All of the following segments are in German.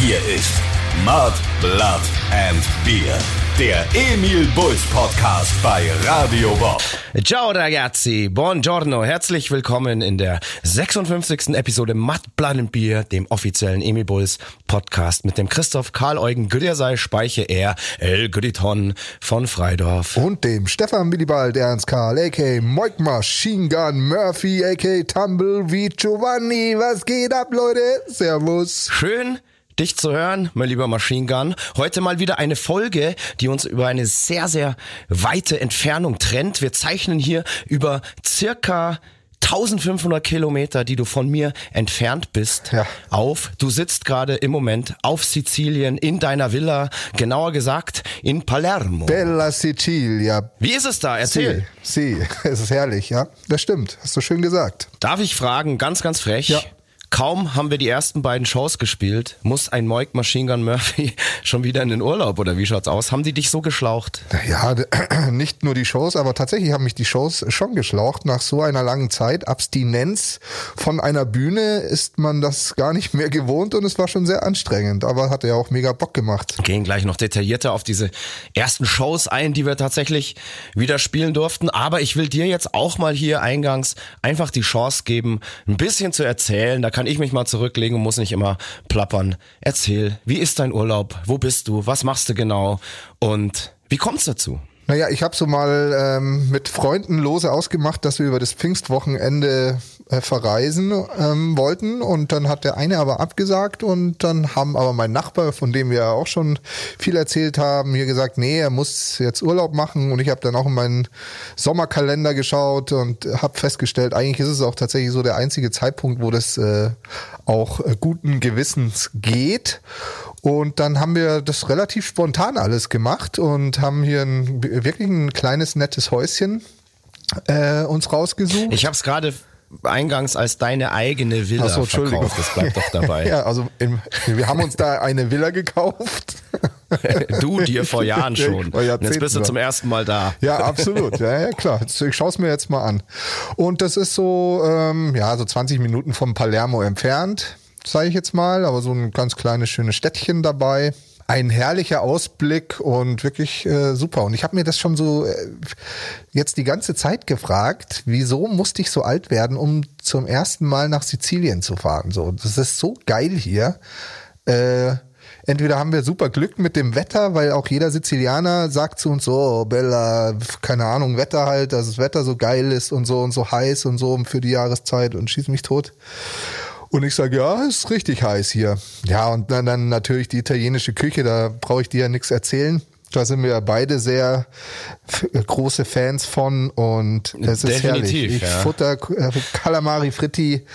Hier ist Mud, Blood and Beer. Der Emil Bulls Podcast bei Radio Bob. Ciao ragazzi, buongiorno, herzlich willkommen in der 56. Episode Mud, Blood and Beer, dem offiziellen Emil Bulls Podcast mit dem Christoph Karl Eugen Güdersei Speiche R. El Güditon von Freidorf. Und dem Stefan Willibald Ernst Karl, a.k. Moik Machine Gun Murphy, a.k. Tumbleweed Giovanni. Was geht ab, Leute? Servus. Schön, dich zu hören, mein lieber Machine Gun. Heute mal wieder eine Folge, die uns über eine sehr, sehr weite Entfernung trennt. Wir zeichnen hier über circa 1500 Kilometer, die du von mir entfernt bist, Ja. auf. Du sitzt gerade im Moment auf Sizilien in deiner Villa, genauer gesagt in Palermo. Bella Sicilia. Wie ist es da? Erzähl. Sie, es ist herrlich, ja. Das stimmt, hast du schön gesagt. Darf ich fragen, ganz, ganz frech? Ja. Kaum haben wir die ersten beiden Shows gespielt, muss ein Moik Machine Gun Murphy schon wieder in den Urlaub oder wie schaut's aus? Haben die dich so geschlaucht? Ja, nicht nur die Shows, aber tatsächlich haben mich die Shows schon geschlaucht. Nach so einer langen Zeit, Abstinenz von einer Bühne, ist man das gar nicht mehr gewohnt und es war schon sehr anstrengend, aber hat ja auch mega Bock gemacht. gehen gleich noch detaillierter auf diese ersten Shows ein, die wir tatsächlich wieder spielen durften. Aber ich will dir jetzt auch mal hier eingangs einfach die Chance geben, ein bisschen zu erzählen. Da kann ich mich mal zurücklegen und muss nicht immer plappern. Erzähl, wie ist dein Urlaub? Wo bist du? Was machst du genau? Und wie kommt's dazu? Naja, ich habe so mal ähm, mit Freunden lose ausgemacht, dass wir über das Pfingstwochenende äh, verreisen ähm, wollten und dann hat der eine aber abgesagt und dann haben aber mein Nachbar, von dem wir auch schon viel erzählt haben, hier gesagt, nee, er muss jetzt Urlaub machen und ich habe dann auch in meinen Sommerkalender geschaut und habe festgestellt, eigentlich ist es auch tatsächlich so der einzige Zeitpunkt, wo das äh, auch äh, guten Gewissens geht. Und dann haben wir das relativ spontan alles gemacht und haben hier ein, wirklich ein kleines, nettes Häuschen äh, uns rausgesucht. Ich habe es gerade eingangs als deine eigene Villa Ach so, Entschuldigung. verkauft. Das bleibt doch dabei. ja, also im, wir haben uns da eine Villa gekauft. Du dir vor Jahren schon. Vor jetzt bist du zum ersten Mal da. Ja, absolut. Ja, ja, klar. Ich schaue es mir jetzt mal an. Und das ist so, ähm, ja, so 20 Minuten vom Palermo entfernt, sage ich jetzt mal, aber so ein ganz kleines, schönes Städtchen dabei. Ein herrlicher Ausblick und wirklich äh, super. Und ich habe mir das schon so äh, jetzt die ganze Zeit gefragt, wieso musste ich so alt werden, um zum ersten Mal nach Sizilien zu fahren? So, das ist so geil hier. Äh, entweder haben wir super Glück mit dem Wetter, weil auch jeder Sizilianer sagt zu uns so, oh, Bella, keine Ahnung, Wetter halt, dass das Wetter so geil ist und so und so heiß und so für die Jahreszeit und schieß mich tot. Und ich sage, ja, ist richtig heiß hier. Ja, und dann, dann natürlich die italienische Küche, da brauche ich dir ja nichts erzählen. Da sind wir beide sehr f- große Fans von und es ist herrlich. Definitiv, Ich ja. futter äh, Calamari Fritti,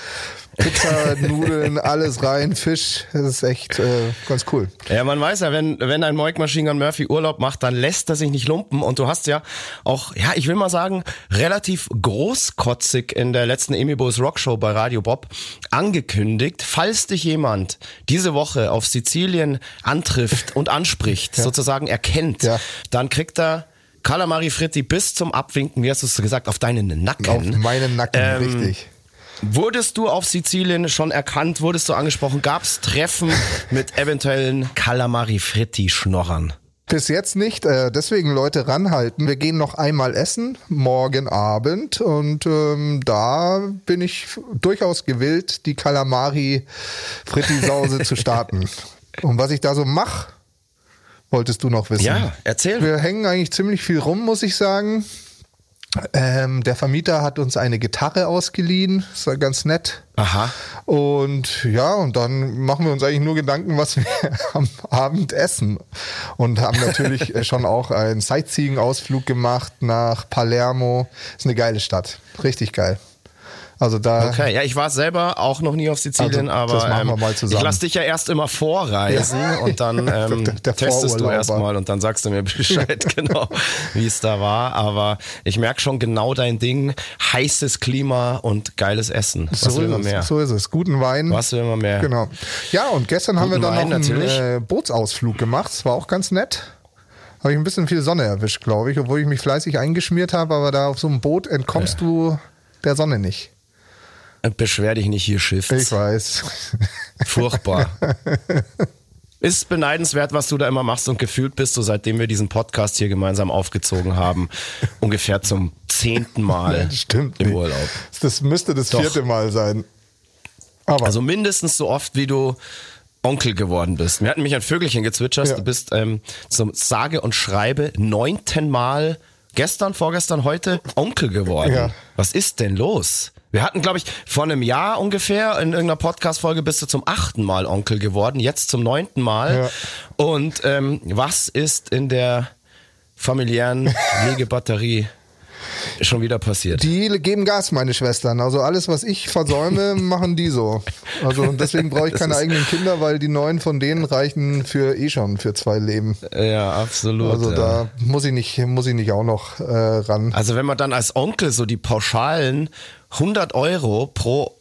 Pizza, Nudeln, alles rein, Fisch. Das ist echt äh, ganz cool. Ja, man weiß ja, wenn, wenn ein Moik Machine Gun Murphy Urlaub macht, dann lässt er sich nicht lumpen. Und du hast ja auch, ja, ich will mal sagen, relativ großkotzig in der letzten Amy Bowes Rockshow bei Radio Bob angekündigt, falls dich jemand diese Woche auf Sizilien antrifft und anspricht, sozusagen erkennt, Ja. dann kriegt er Calamari Fritti bis zum Abwinken, wie hast du es gesagt, auf deinen Nacken. Auf meinen Nacken, Ähm, richtig. Wurdest du auf Sizilien schon erkannt? Wurdest du angesprochen? Gab es Treffen mit eventuellen Calamari Fritti Schnorrern? Bis jetzt nicht, äh, deswegen Leute ranhalten. Wir gehen noch einmal essen, morgen Abend. Und ähm, da bin ich durchaus gewillt, die Calamari-Frittisause zu starten. Und was ich da so mache, wolltest du noch wissen. Ja, erzähl. Wir hängen eigentlich ziemlich viel rum, muss ich sagen. Ähm, der Vermieter hat uns eine Gitarre ausgeliehen, ist ja ganz nett. Aha. Und ja, und dann machen wir uns eigentlich nur Gedanken, was wir am Abend essen. Und haben natürlich schon auch einen Sightseeing-Ausflug gemacht nach Palermo. Ist eine geile Stadt. Richtig geil. Also da. Okay, ja, ich war selber auch noch nie auf Sizilien, Also, das aber machen wir ähm, mal zusammen. ich lass dich ja erst immer vorreisen Ja. und dann ähm, Der- der testest du erstmal und dann sagst du mir Bescheid, genau, wie es da war. Aber ich merke schon genau dein Ding, heißes Klima und geiles Essen. Was so will ist man mehr? es. So ist es. Guten Wein. Was will man mehr? Genau. Ja, und gestern haben wir Guten dann Wein noch einen äh, Bootsausflug gemacht. Das war auch ganz nett. Habe ich ein bisschen viel Sonne erwischt, glaube ich, obwohl ich mich fleißig eingeschmiert habe, aber da auf so einem Boot entkommst du der Sonne nicht. Beschwer dich nicht hier, Schiff. Ich weiß. Furchtbar. Ist beneidenswert, was du da immer machst und gefühlt bist du, seitdem wir diesen Podcast hier gemeinsam aufgezogen haben, ungefähr zum zehnten Mal stimmt. im nicht. Urlaub. Das müsste das Doch. vierte Mal sein. Aber Also mindestens so oft, wie du Onkel geworden bist. Wir hatten mich ein Vögelchen gezwitschert. Ja. Du bist ähm, zum sage und schreibe neunten Mal gestern, vorgestern, heute Onkel geworden. Ja. Was ist denn los? Wir hatten, glaube ich, vor einem Jahr ungefähr in irgendeiner Podcast-Folge bist du zum achten Mal Onkel geworden, jetzt zum neunten Mal. Ja. Und ähm, was ist in der familiären Legebatterie schon wieder passiert? die geben Gas, meine Schwestern. Also alles, was ich versäume, machen die so. Also deswegen brauche ich keine eigenen Kinder, weil die neun von denen reichen für eh schon für zwei Leben. ja, absolut. Also ja. da muss ich nicht, muss ich nicht auch noch äh, ran. Also wenn man dann als Onkel so die pauschalen 100 Euro pro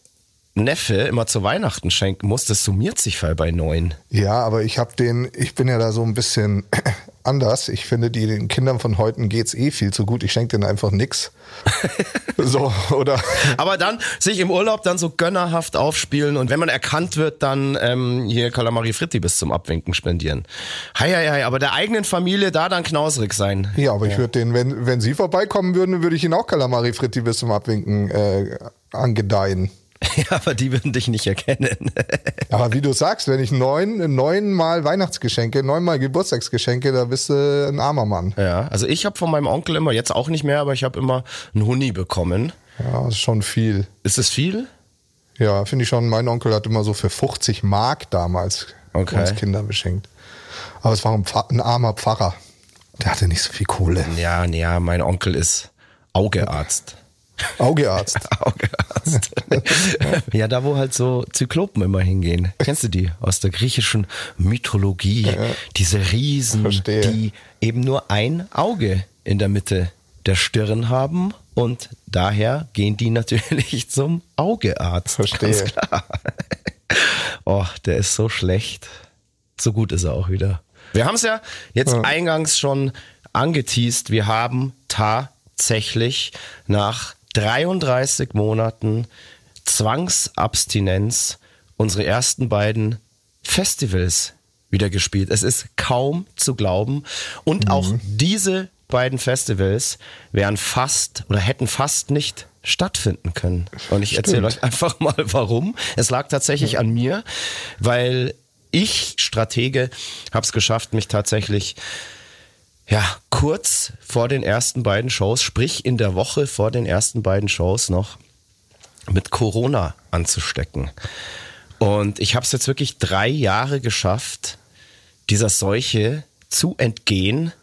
Neffe immer zu Weihnachten schenken muss, das summiert sich voll bei neun. Ja, aber ich habe den, ich bin ja da so ein bisschen anders. Ich finde, die, den Kindern von heute geht's eh viel zu gut. Ich schenke denen einfach nix. so, oder? Aber dann sich im Urlaub dann so gönnerhaft aufspielen und wenn man erkannt wird, dann ähm, hier Calamari Fritti bis zum Abwinken spendieren. Hei, hei, hei, aber der eigenen Familie da dann knausrig sein. Ja, aber ich würde den, wenn, wenn sie vorbeikommen würden, würde ich ihnen auch Kalamari Fritti bis zum Abwinken äh, angedeihen. Ja, aber die würden dich nicht erkennen. Aber wie du sagst, wenn ich neun, neunmal Weihnachtsgeschenke, neunmal Geburtstagsgeschenke, da bist du ein armer Mann. ja, also ich habe von meinem Onkel immer, jetzt auch nicht mehr, aber ich habe immer einen Huni bekommen. Ja, das ist schon viel. Ist es viel? Ja, finde ich schon. Mein Onkel hat immer so für 50 Mark damals Okay. uns Kinder beschenkt. Aber es war ein, Pfarr, ein armer Pfarrer. Der hatte nicht so viel Kohle. Ja, ja, mein Onkel ist Augearzt. Augearzt. Augearzt. ja, da wo halt so Zyklopen immer hingehen. Kennst du die aus der griechischen Mythologie? Diese Riesen, Verstehe. die eben nur ein Auge in der Mitte der Stirn haben und daher gehen die natürlich zum Augearzt. Verstehe. Ganz klar. Oh, der ist so schlecht. So gut ist er auch wieder. Wir haben es ja jetzt eingangs schon angeteased. Wir haben tatsächlich nach 33 Monaten Zwangsabstinenz unsere ersten beiden Festivals wieder gespielt. Es ist kaum zu glauben. Und auch diese beiden Festivals wären fast oder hätten fast nicht stattfinden können. Und ich erzähle euch einfach mal warum. Es lag tatsächlich an mir, weil ich, Stratege, habe es geschafft, mich tatsächlich ja, kurz vor den ersten beiden Shows, sprich in der Woche vor den ersten beiden Shows noch mit Corona anzustecken. Und ich habe es jetzt wirklich drei Jahre geschafft, dieser Seuche zu entgehen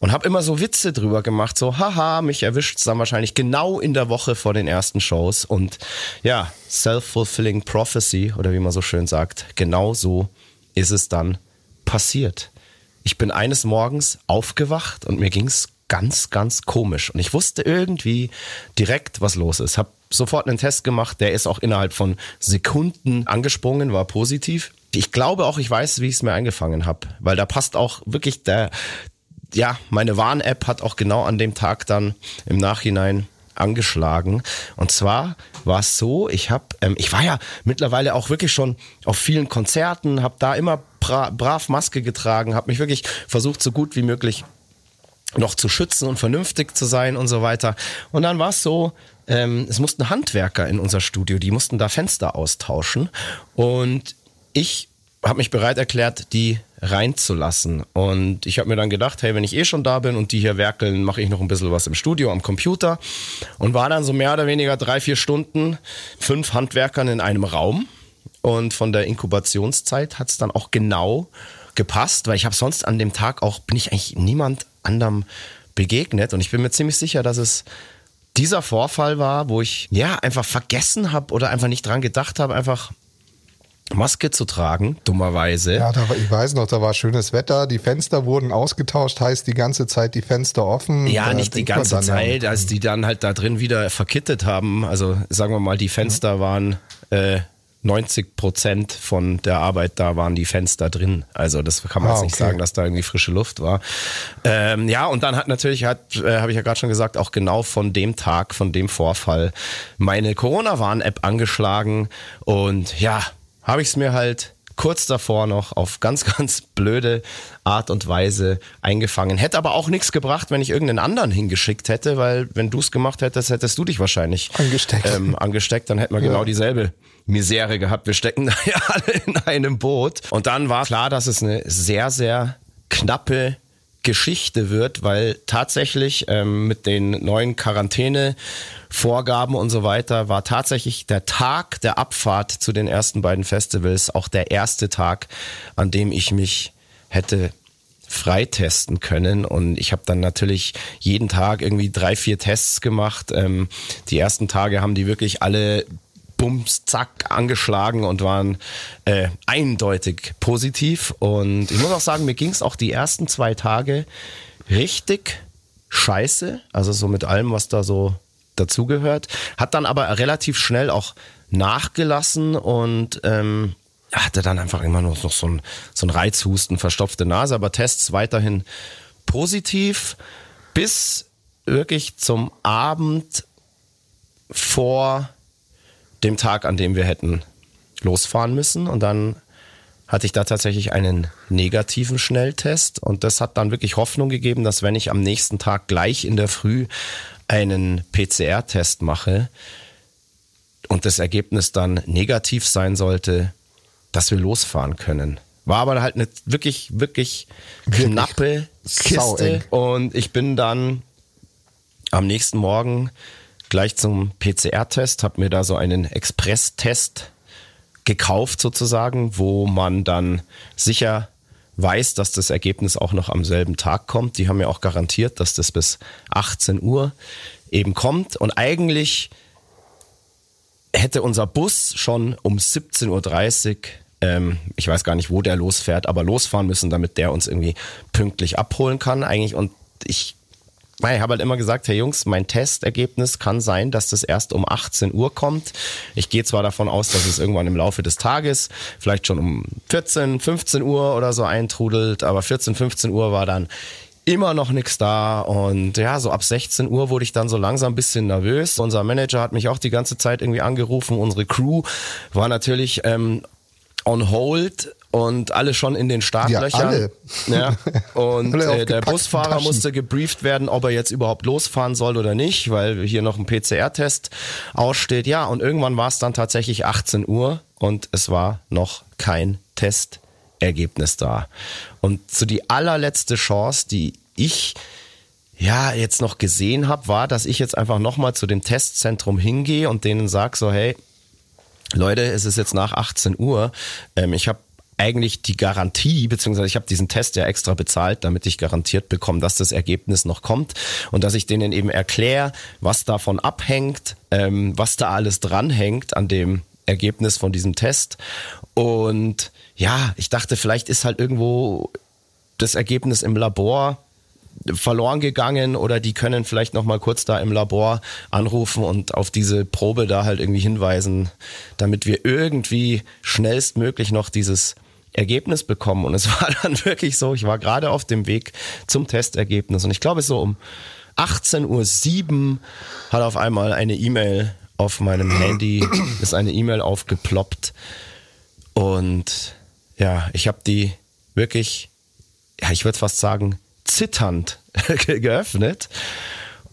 und habe immer so Witze drüber gemacht, so haha, mich erwischt es dann wahrscheinlich genau in der Woche vor den ersten Shows und ja, self-fulfilling prophecy oder wie man so schön sagt, genau so ist es dann passiert. Ich bin eines Morgens aufgewacht und mir ging's ganz, ganz komisch. Und ich wusste irgendwie direkt, was los ist. Hab sofort einen Test gemacht, der ist auch innerhalb von Sekunden angesprungen, war positiv. Ich glaube auch, ich weiß, wie ich es mir eingefangen habe, weil da passt auch wirklich der, ja, meine Warn-App hat auch genau an dem Tag dann im Nachhinein angeschlagen. Und zwar war es so, ich habe, ähm, ich war ja mittlerweile auch wirklich schon auf vielen Konzerten, habe da immer bra brav Maske getragen, habe mich wirklich versucht, so gut wie möglich noch zu schützen und vernünftig zu sein und so weiter. Und dann war es so, ähm, es mussten Handwerker in unser Studio, die mussten da Fenster austauschen. Und ich habe mich bereit erklärt, die reinzulassen. Und ich habe mir dann gedacht, hey, wenn ich eh schon da bin und die hier werkeln, mache ich noch ein bisschen was im Studio am Computer. Und war dann so mehr oder weniger drei, vier Stunden, fünf Handwerkern in einem Raum. Und von der Inkubationszeit hat es dann auch genau gepasst, weil ich habe sonst an dem Tag auch, bin ich eigentlich niemand anderem begegnet. Und ich bin mir ziemlich sicher, dass es dieser Vorfall war, wo ich ja einfach vergessen habe oder einfach nicht dran gedacht habe, einfach Maske zu tragen, dummerweise. Ja, da war, ich weiß noch, da war schönes Wetter, die Fenster wurden ausgetauscht, heißt die ganze Zeit die Fenster offen. Ja, Da nicht die ganze Zeit, als die dann halt da drin wieder verkittet haben. Also sagen wir mal, die Fenster waren äh, 90 Prozent von der Arbeit, da waren die Fenster drin. Also das kann man Ah, jetzt nicht okay. sagen, dass da irgendwie frische Luft war. Ähm, ja, und dann hat natürlich, hat, äh, habe ich ja gerade schon gesagt, auch genau von dem Tag, von dem Vorfall meine Corona-Warn-App angeschlagen. Und ja, habe ich es mir halt kurz davor noch auf ganz, ganz blöde Art und Weise eingefangen. Hätte aber auch nichts gebracht, wenn ich irgendeinen anderen hingeschickt hätte, weil wenn du es gemacht hättest, hättest du dich wahrscheinlich Angesteckt. Ähm, angesteckt, dann hätten wir genau dieselbe Misere gehabt. Wir stecken da ja alle in einem Boot. Und dann war klar, dass es eine sehr, sehr knappe Geschichte wird, weil tatsächlich ähm, mit den neuen Quarantänevorgaben und so weiter war tatsächlich der Tag der Abfahrt zu den ersten beiden Festivals auch der erste Tag, an dem ich mich hätte freitesten können und ich habe dann natürlich jeden Tag irgendwie drei, vier Tests gemacht. Ähm, die ersten Tage haben die wirklich alle bums, zack, angeschlagen und waren äh, eindeutig positiv. Und ich muss auch sagen, mir ging es auch die ersten zwei Tage richtig scheiße. Also so mit allem, was da so dazugehört. Hat dann aber relativ schnell auch nachgelassen und ähm, hatte dann einfach immer nur noch so ein, so ein Reizhusten, verstopfte Nase, aber Tests weiterhin positiv bis wirklich zum Abend vor dem Tag, an dem wir hätten losfahren müssen. Und dann hatte ich da tatsächlich einen negativen Schnelltest. Und das hat dann wirklich Hoffnung gegeben, dass wenn ich am nächsten Tag gleich in der Früh einen PCR-Test mache und das Ergebnis dann negativ sein sollte, dass wir losfahren können. War aber halt eine wirklich, wirklich, wirklich knappe Kiste. Und ich bin dann am nächsten Morgen gleich zum PCR-Test, habe mir da so einen Express-Test gekauft sozusagen, wo man dann sicher weiß, dass das Ergebnis auch noch am selben Tag kommt. Die haben mir auch garantiert, dass das bis 18 Uhr eben kommt. Und eigentlich hätte unser Bus schon um 17.30 Uhr, ähm, ich weiß gar nicht, wo der losfährt, aber losfahren müssen, damit der uns irgendwie pünktlich abholen kann. Eigentlich und ich ich habe halt immer gesagt, Herr Jungs, mein Testergebnis kann sein, dass das erst um 18 Uhr kommt. Ich gehe zwar davon aus, dass es irgendwann im Laufe des Tages, vielleicht schon um 14, 15 Uhr oder so eintrudelt, aber 14, 15 Uhr war dann immer noch nichts da und ja, so ab 16 Uhr wurde ich dann so langsam ein bisschen nervös. Unser Manager hat mich auch die ganze Zeit irgendwie angerufen. Unsere Crew war natürlich ähm, on hold und alle schon in den Startlöchern. Ja, alle. Ja. Und äh, der Busfahrer Taschen. musste gebrieft werden, ob er jetzt überhaupt losfahren soll oder nicht, weil hier noch ein PCR-Test aussteht. Ja, und irgendwann war es dann tatsächlich 18 Uhr und es war noch kein Testergebnis da. Und so die allerletzte Chance, die ich ja jetzt noch gesehen habe, war, dass ich jetzt einfach nochmal zu dem Testzentrum hingehe und denen sage so, hey, Leute, es ist jetzt nach 18 Uhr. Ähm, ich habe eigentlich die Garantie, beziehungsweise ich habe diesen Test ja extra bezahlt, damit ich garantiert bekomme, dass das Ergebnis noch kommt und dass ich denen eben erkläre, was davon abhängt, ähm, was da alles dranhängt an dem Ergebnis von diesem Test. Und ja, ich dachte, vielleicht ist halt irgendwo das Ergebnis im Labor verloren gegangen oder die können vielleicht noch mal kurz da im Labor anrufen und auf diese Probe da halt irgendwie hinweisen, damit wir irgendwie schnellstmöglich noch dieses Ergebnis bekommen. Und es war dann wirklich so, ich war gerade auf dem Weg zum Testergebnis und ich glaube so um 18.07 Uhr hat auf einmal eine E-Mail auf meinem Handy, ist eine E-Mail aufgeploppt und ja, ich habe die wirklich, ja, ich würde fast sagen, zitternd geöffnet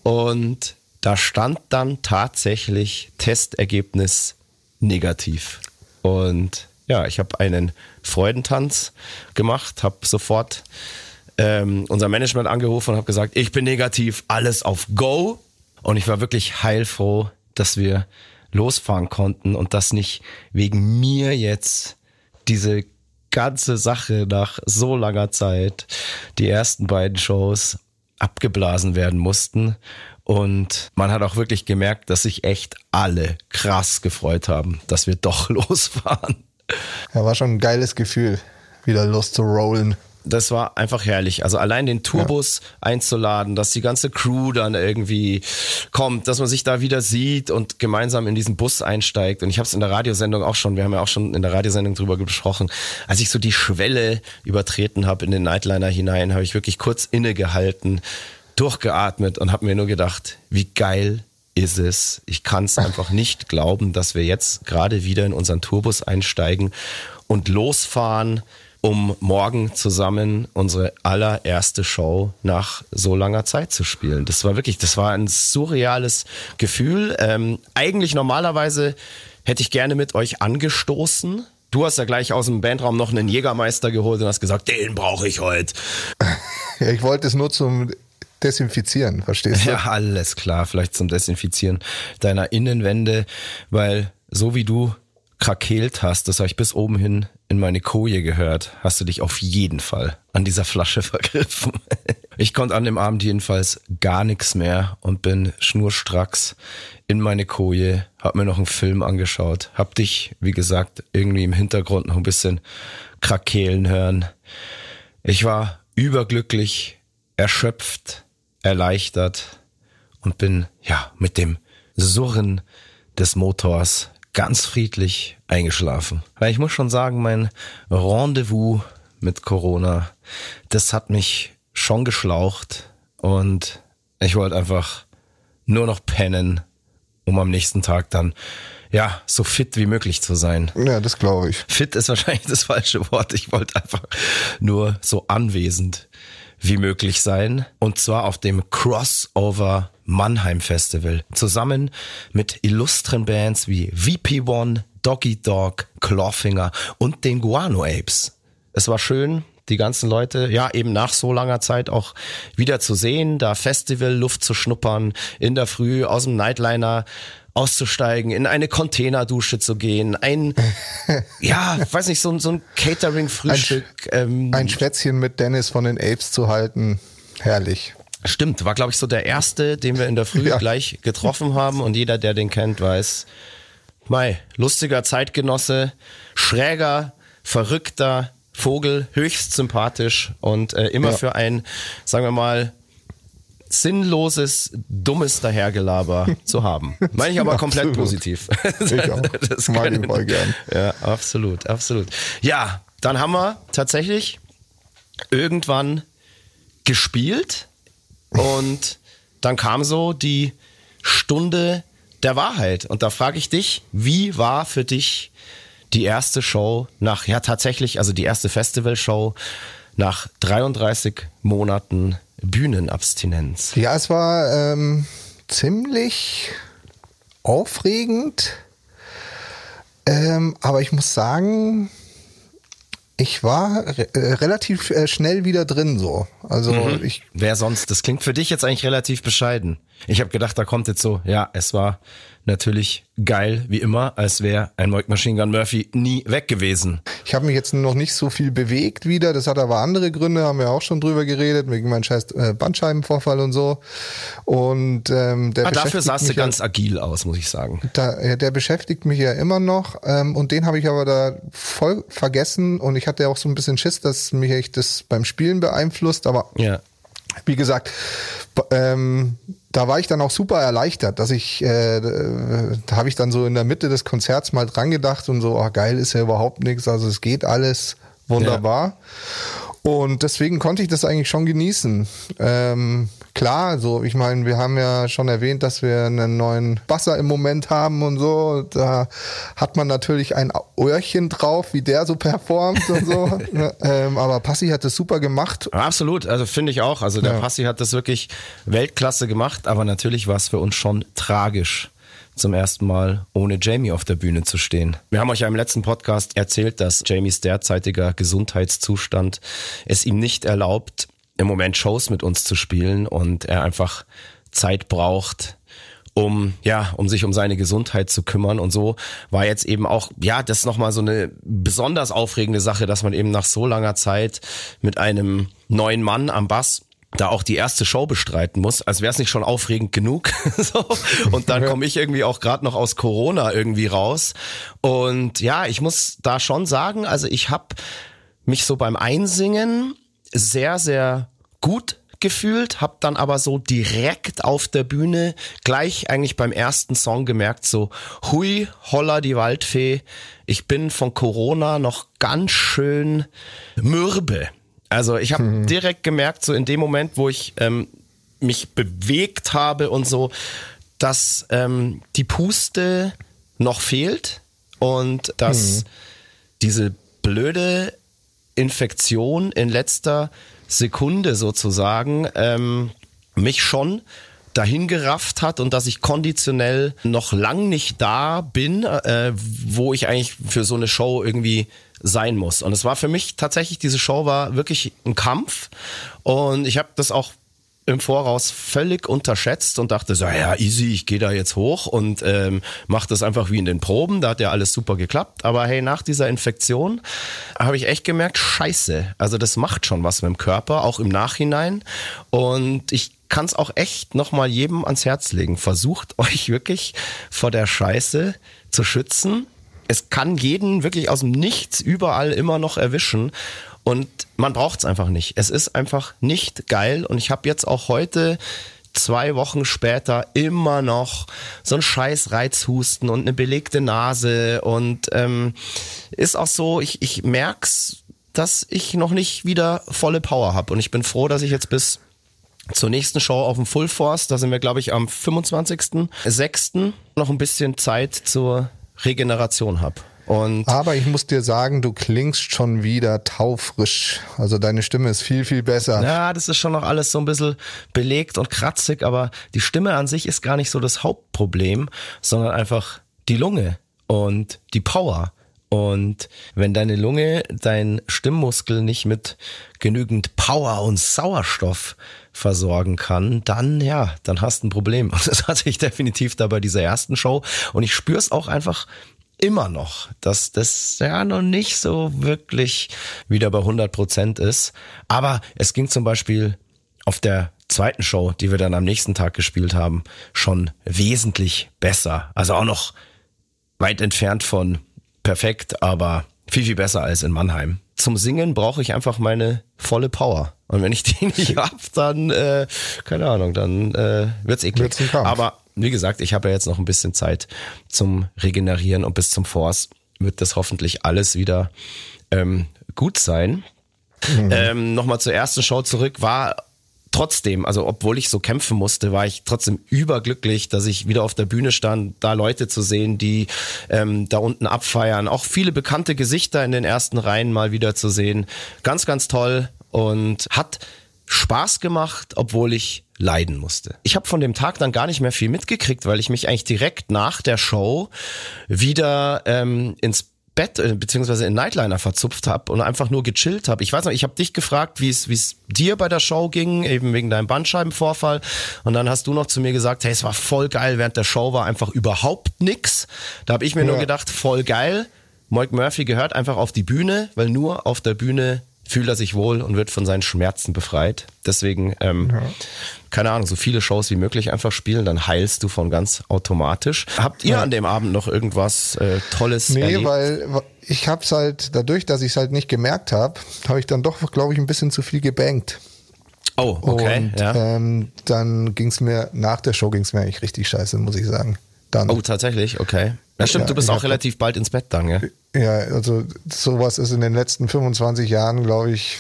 und da stand dann tatsächlich Testergebnis negativ. Und ja, ich habe einen Freudentanz gemacht, habe sofort ähm, unser Management angerufen und habe gesagt, ich bin negativ, alles auf Go. Und ich war wirklich heilfroh, dass wir losfahren konnten und dass nicht wegen mir jetzt diese ganze Sache nach so langer Zeit, die ersten beiden Shows abgeblasen werden mussten. Und man hat auch wirklich gemerkt, dass sich echt alle krass gefreut haben, dass wir doch losfahren. Ja, war schon ein geiles Gefühl, wieder los zu rollen das war einfach herrlich. Also allein den Tourbus ja. einzuladen, dass die ganze Crew dann irgendwie kommt, dass man sich da wieder sieht und gemeinsam in diesen Bus einsteigt. Und ich habe es in der Radiosendung auch schon, wir haben ja auch schon in der Radiosendung drüber gesprochen, als ich so die Schwelle übertreten habe in den Nightliner hinein, habe ich wirklich kurz innegehalten, durchgeatmet und habe mir nur gedacht, wie geil ist es. Ich kann es einfach nicht glauben, dass wir jetzt gerade wieder in unseren Tourbus einsteigen und losfahren, um morgen zusammen unsere allererste Show nach so langer Zeit zu spielen. Das war wirklich, das war ein surreales Gefühl. Ähm, eigentlich normalerweise hätte ich gerne mit euch angestoßen. Du hast ja gleich aus dem Bandraum noch einen Jägermeister geholt und hast gesagt, den brauche ich heute. Ich wollte es nur zum Desinfizieren, verstehst du? Ja, alles klar, vielleicht zum Desinfizieren deiner Innenwände, weil so wie du krakeelt hast, das habe ich bis oben hin in meine Koje gehört, hast du dich auf jeden Fall an dieser Flasche vergriffen. Ich konnte an dem Abend jedenfalls gar nichts mehr und bin schnurstracks in meine Koje, hab mir noch einen Film angeschaut, hab dich, wie gesagt, irgendwie im Hintergrund noch ein bisschen krakeelen hören. Ich war überglücklich, erschöpft, erleichtert und bin, ja, mit dem Surren des Motors ganz friedlich eingeschlafen. Weil ich muss schon sagen, mein Rendezvous mit Corona, das hat mich schon geschlaucht und ich wollte einfach nur noch pennen, um am nächsten Tag dann ja, so fit wie möglich zu sein. Ja, das glaube ich. Fit ist wahrscheinlich das falsche Wort. Ich wollte einfach nur so anwesend wie möglich sein. Und zwar auf dem Crossover Mannheim Festival. Zusammen mit illustren Bands wie VP1, Doggy Dog, Clawfinger und den Guano Apes. Es war schön, die ganzen Leute, ja, eben nach so langer Zeit auch wieder zu sehen, da Festival Luft zu schnuppern, in der Früh aus dem Nightliner auszusteigen, in eine Containerdusche zu gehen, ein, ja, weiß nicht, so, so ein Catering-Frühstück. Ein, ähm, ein Schwätzchen mit Dennis von den Apes zu halten. Herrlich. Stimmt, war glaube ich so der erste, den wir in der Früh ja. gleich getroffen haben und jeder, der den kennt, weiß, Mai, lustiger Zeitgenosse, schräger, verrückter Vogel, höchst sympathisch und äh, immer ja. für ein, sagen wir mal, sinnloses, dummes Dahergelaber zu haben. Meine ich aber komplett positiv. Ich auch. Das mag ich voll gern. Ja, absolut, absolut. Ja, dann haben wir tatsächlich irgendwann gespielt und dann kam so die Stunde der Wahrheit. Und da frage ich dich, wie war für dich die erste Show nach, ja tatsächlich, also die erste Festivalshow nach 33 Monaten Bühnenabstinenz? Ja, es war ähm, ziemlich aufregend. Ähm, aber ich muss sagen, ich war re äh, relativ äh, schnell wieder drin so. Also mhm. ich. Wer sonst? Das klingt für dich jetzt eigentlich relativ bescheiden. Ich habe gedacht, da kommt jetzt so, ja, es war natürlich geil, wie immer, als wäre ein Machine Gun Murphy nie weg gewesen. Ich habe mich jetzt noch nicht so viel bewegt wieder. Das hat aber andere Gründe, haben wir auch schon drüber geredet, wegen meinem scheiß äh, Bandscheibenvorfall und so. Und ähm, der ah, dafür sahst du ganz agil aus, muss ich sagen. Da, der beschäftigt mich ja immer noch. Ähm, und den habe ich aber da voll vergessen. Und ich hatte ja auch so ein bisschen Schiss, dass mich echt das beim Spielen beeinflusst. Aber ja. Wie gesagt, ähm, da war ich dann auch super erleichtert, dass ich, äh, da habe ich dann so in der Mitte des Konzerts mal dran gedacht und so, ach geil ist ja überhaupt nichts, also es geht alles wunderbar. Ja. Und deswegen konnte ich das eigentlich schon genießen. Ähm, klar, so, ich meine, wir haben ja schon erwähnt, dass wir einen neuen Basser im Moment haben und so. Da hat man natürlich ein Öhrchen drauf, wie der so performt und so. ähm, aber Passi hat das super gemacht. Absolut, also finde ich auch. Also der ja. Passi hat das wirklich Weltklasse gemacht, aber natürlich war es für uns schon tragisch zum ersten Mal ohne Jamie auf der Bühne zu stehen. Wir haben euch ja im letzten Podcast erzählt, dass Jamies derzeitiger Gesundheitszustand es ihm nicht erlaubt, im Moment Shows mit uns zu spielen und er einfach Zeit braucht, um ja, um sich um seine Gesundheit zu kümmern und so war jetzt eben auch ja, das noch mal so eine besonders aufregende Sache, dass man eben nach so langer Zeit mit einem neuen Mann am Bass da auch die erste Show bestreiten muss, als wäre es nicht schon aufregend genug. so. Und dann komme ich irgendwie auch gerade noch aus Corona irgendwie raus. Und ja, ich muss da schon sagen, also ich habe mich so beim Einsingen sehr, sehr gut gefühlt, habe dann aber so direkt auf der Bühne gleich eigentlich beim ersten Song gemerkt, so hui, holla die Waldfee, ich bin von Corona noch ganz schön mürbe. Also ich habe mhm. direkt gemerkt, so in dem Moment, wo ich ähm, mich bewegt habe und so, dass ähm, die Puste noch fehlt und dass diese blöde Infektion in letzter Sekunde sozusagen ähm, mich schon dahin gerafft hat und dass ich konditionell noch lang nicht da bin, äh, wo ich eigentlich für so eine Show irgendwie sein muss. Und es war für mich tatsächlich, diese Show war wirklich ein Kampf und ich habe das auch im Voraus völlig unterschätzt und dachte so, ja, easy, ich gehe da jetzt hoch und ähm, mache das einfach wie in den Proben. Da hat ja alles super geklappt. Aber hey, nach dieser Infektion habe ich echt gemerkt, scheiße. Also das macht schon was mit dem Körper, auch im Nachhinein. Und ich kann es auch echt nochmal jedem ans Herz legen. Versucht euch wirklich vor der Scheiße zu schützen. Es kann jeden wirklich aus dem Nichts überall immer noch erwischen. Und man braucht es einfach nicht. Es ist einfach nicht geil. Und ich habe jetzt auch heute zwei Wochen später immer noch so ein scheiß Reizhusten und eine belegte Nase. Und ähm, ist auch so, ich, ich merk's, dass ich noch nicht wieder volle Power habe. Und ich bin froh, dass ich jetzt bis zur nächsten Show auf dem Full Force, da sind wir, glaube ich, am 25.06. noch ein bisschen Zeit zur Regeneration habe. Und Aber ich muss dir sagen, du klingst schon wieder taufrisch. Also deine Stimme ist viel, viel besser. Ja, das ist schon noch alles so ein bisschen belegt und kratzig, aber die Stimme an sich ist gar nicht so das Hauptproblem, sondern einfach die Lunge und die Power. Und wenn deine Lunge dein Stimmmuskel nicht mit genügend Power und Sauerstoff versorgen kann, dann ja, dann hast du ein Problem. Und das hatte ich definitiv da bei dieser ersten Show. Und ich spüre es auch einfach immer noch, dass das ja noch nicht so wirklich wieder bei 100 Prozent ist. Aber es ging zum Beispiel auf der zweiten Show, die wir dann am nächsten Tag gespielt haben, schon wesentlich besser. Also auch noch weit entfernt von perfekt, aber viel, viel besser als in Mannheim. Zum Singen brauche ich einfach meine volle Power. Und wenn ich die nicht hab, dann, äh, keine Ahnung, dann äh, wird's eklig. Wird's. Aber wie gesagt, ich habe ja jetzt noch ein bisschen Zeit zum Regenerieren und bis zum Force wird das hoffentlich alles wieder ähm, gut sein. Mhm. Ähm, Nochmal zur ersten Show zurück, war trotzdem, also obwohl ich so kämpfen musste, war ich trotzdem überglücklich, dass ich wieder auf der Bühne stand, da Leute zu sehen, die ähm, da unten abfeiern. Auch viele bekannte Gesichter in den ersten Reihen mal wieder zu sehen. Ganz, ganz toll und hat Spaß gemacht, obwohl ich leiden musste. Ich habe von dem Tag dann gar nicht mehr viel mitgekriegt, weil ich mich eigentlich direkt nach der Show wieder ähm, ins Bett äh, beziehungsweise in Nightliner verzupft habe und einfach nur gechillt habe. Ich weiß noch, ich habe dich gefragt, wie es wie es dir bei der Show ging, eben wegen deinem Bandscheibenvorfall und dann hast du noch zu mir gesagt, hey, es war voll geil, während der Show war einfach überhaupt nix. Da habe ich mir nur Ja. gedacht, voll geil. Mike Murphy gehört einfach auf die Bühne, weil nur auf der Bühne fühlt er sich wohl und wird von seinen Schmerzen befreit. Deswegen, ähm, keine Ahnung, so viele Shows wie möglich einfach spielen, dann heilst du von ganz automatisch. Habt ihr an dem Abend noch irgendwas äh, Tolles Nee, erlebt? weil ich hab's halt, dadurch, dass ich es halt nicht gemerkt habe, habe ich dann doch, glaube ich, ein bisschen zu viel gebankt. oh, okay, Und ja. ähm, dann ging's mir, nach der Show ging's mir eigentlich richtig scheiße, muss ich sagen. Dann. Oh, tatsächlich, okay. Ja, stimmt, Ja, du bist auch relativ bald ins Bett dann, ja? Ja, also sowas ist in den letzten 25 Jahren, glaube ich,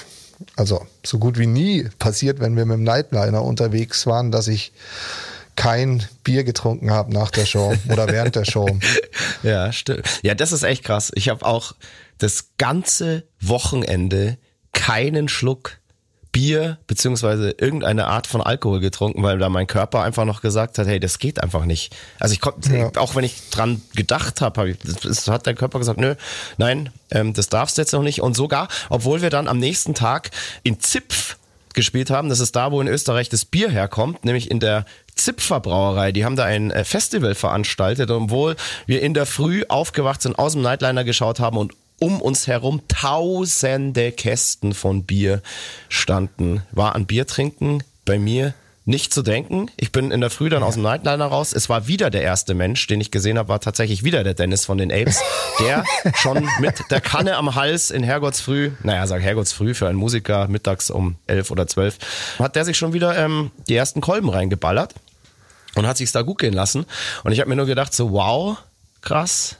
also so gut wie nie passiert, wenn wir mit dem Nightliner unterwegs waren, dass ich kein Bier getrunken habe nach der Show oder während der Show. Ja, stimmt. Ja, das ist echt krass. Ich habe auch das ganze Wochenende keinen Schluck Bier beziehungsweise irgendeine Art von Alkohol getrunken, weil da mein Körper einfach noch gesagt hat, hey, das geht einfach nicht. Also ich konnte, Ja. auch wenn ich dran gedacht habe, hab das, hat der Körper gesagt, nö, nein, ähm, das darfst du jetzt noch nicht. Und sogar, obwohl wir dann am nächsten Tag in Zipf gespielt haben, das ist da, wo in Österreich das Bier herkommt, nämlich in der Zipfer Brauerei. Die haben da ein äh, Festival veranstaltet, obwohl wir in der Früh aufgewacht sind, aus dem Nightliner geschaut haben und um uns herum tausende Kästen von Bier standen. War an Bier trinken bei mir nicht zu denken. Ich bin in der Früh dann aus dem Nightliner raus. Es war wieder der erste Mensch, den ich gesehen habe, war tatsächlich wieder der Dennis von den Apes, der schon mit der Kanne am Hals in Herrgottsfrüh, naja, sag Herrgottsfrüh für einen Musiker, mittags um elf oder zwölf, hat der sich schon wieder ähm, die ersten Kolben reingeballert und hat sich's da gut gehen lassen. Und ich habe mir nur gedacht, so wow, krass.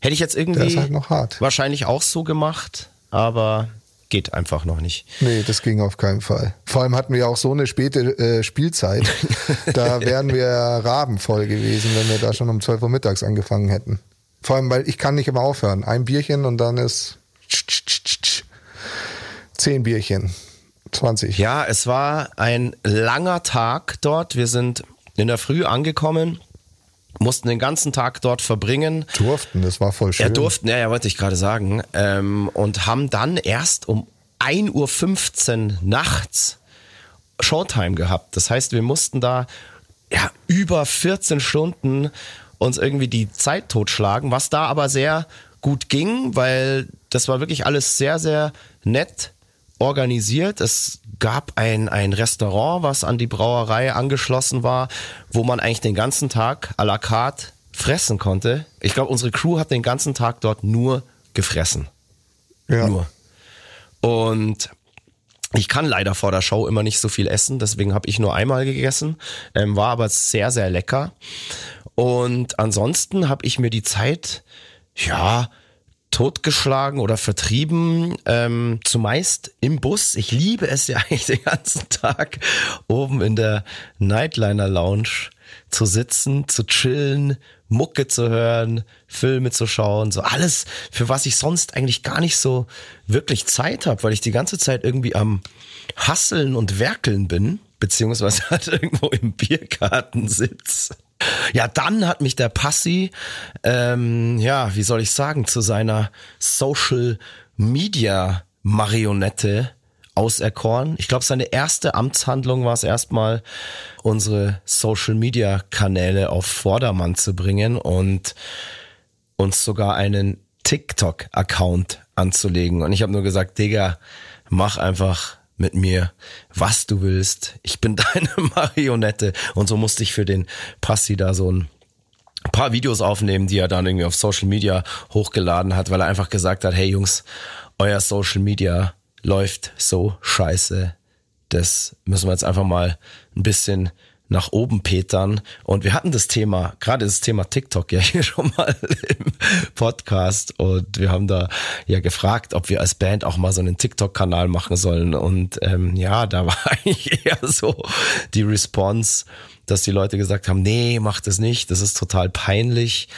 Hätte ich jetzt irgendwie Der ist halt noch hart. wahrscheinlich auch so gemacht, aber geht einfach noch nicht. Nee, das ging auf keinen Fall. Vor allem hatten wir auch so eine späte äh, Spielzeit. da wären wir rabenvoll gewesen, wenn wir da schon um 12 Uhr mittags angefangen hätten. Vor allem, weil ich kann nicht immer aufhören. Ein Bierchen und dann ist zehn Bierchen. 20. Ja, es war ein langer Tag dort. Wir sind in der Früh angekommen, mussten den ganzen Tag dort verbringen. Durften, das war voll schön. Ja, durften, ja, ja wollte ich gerade sagen. Ähm, und haben dann erst um 1.15 Uhr nachts Showtime gehabt. Das heißt, wir mussten da ja, über 14 Stunden uns irgendwie die Zeit totschlagen, was da aber sehr gut ging, weil das war wirklich alles sehr, sehr nett organisiert. Es gab ein, ein Restaurant, was an die Brauerei angeschlossen war, wo man eigentlich den ganzen Tag à la carte fressen konnte. Ich glaube, unsere Crew hat den ganzen Tag dort nur gefressen. Ja. Nur. Und ich kann leider vor der Show immer nicht so viel essen, deswegen habe ich nur einmal gegessen, ähm, war aber sehr, sehr lecker. Und ansonsten habe ich mir die Zeit, ja, totgeschlagen oder vertrieben, ähm, zumeist im Bus. Ich liebe es ja eigentlich den ganzen Tag oben in der Nightliner Lounge zu sitzen, zu chillen, Mucke zu hören, Filme zu schauen, so alles, für was ich sonst eigentlich gar nicht so wirklich Zeit habe, weil ich die ganze Zeit irgendwie am Hasseln und Werkeln bin, beziehungsweise halt irgendwo im Biergarten sitze. Ja, dann hat mich der Passi, ähm, ja, wie soll ich sagen, zu seiner Social Media Marionette auserkoren. Ich glaube, seine erste Amtshandlung war es erstmal, unsere Social Media Kanäle auf Vordermann zu bringen und uns sogar einen TikTok-Account anzulegen. Und ich habe nur gesagt, Digga, mach einfach mit mir, was du willst. Ich bin deine Marionette. Und so musste ich für den Passi da so ein paar Videos aufnehmen, die er dann irgendwie auf Social Media hochgeladen hat, weil er einfach gesagt hat, hey Jungs, euer Social Media läuft so scheiße. Das müssen wir jetzt einfach mal ein bisschen nach oben petern. Und wir hatten das Thema, gerade das Thema TikTok ja hier schon mal im Podcast. Und wir haben da ja gefragt, ob wir als Band auch mal so einen TikTok-Kanal machen sollen. Und ähm, ja, da war eigentlich eher so die Response, dass die Leute gesagt haben, nee, macht es nicht, das ist total peinlich.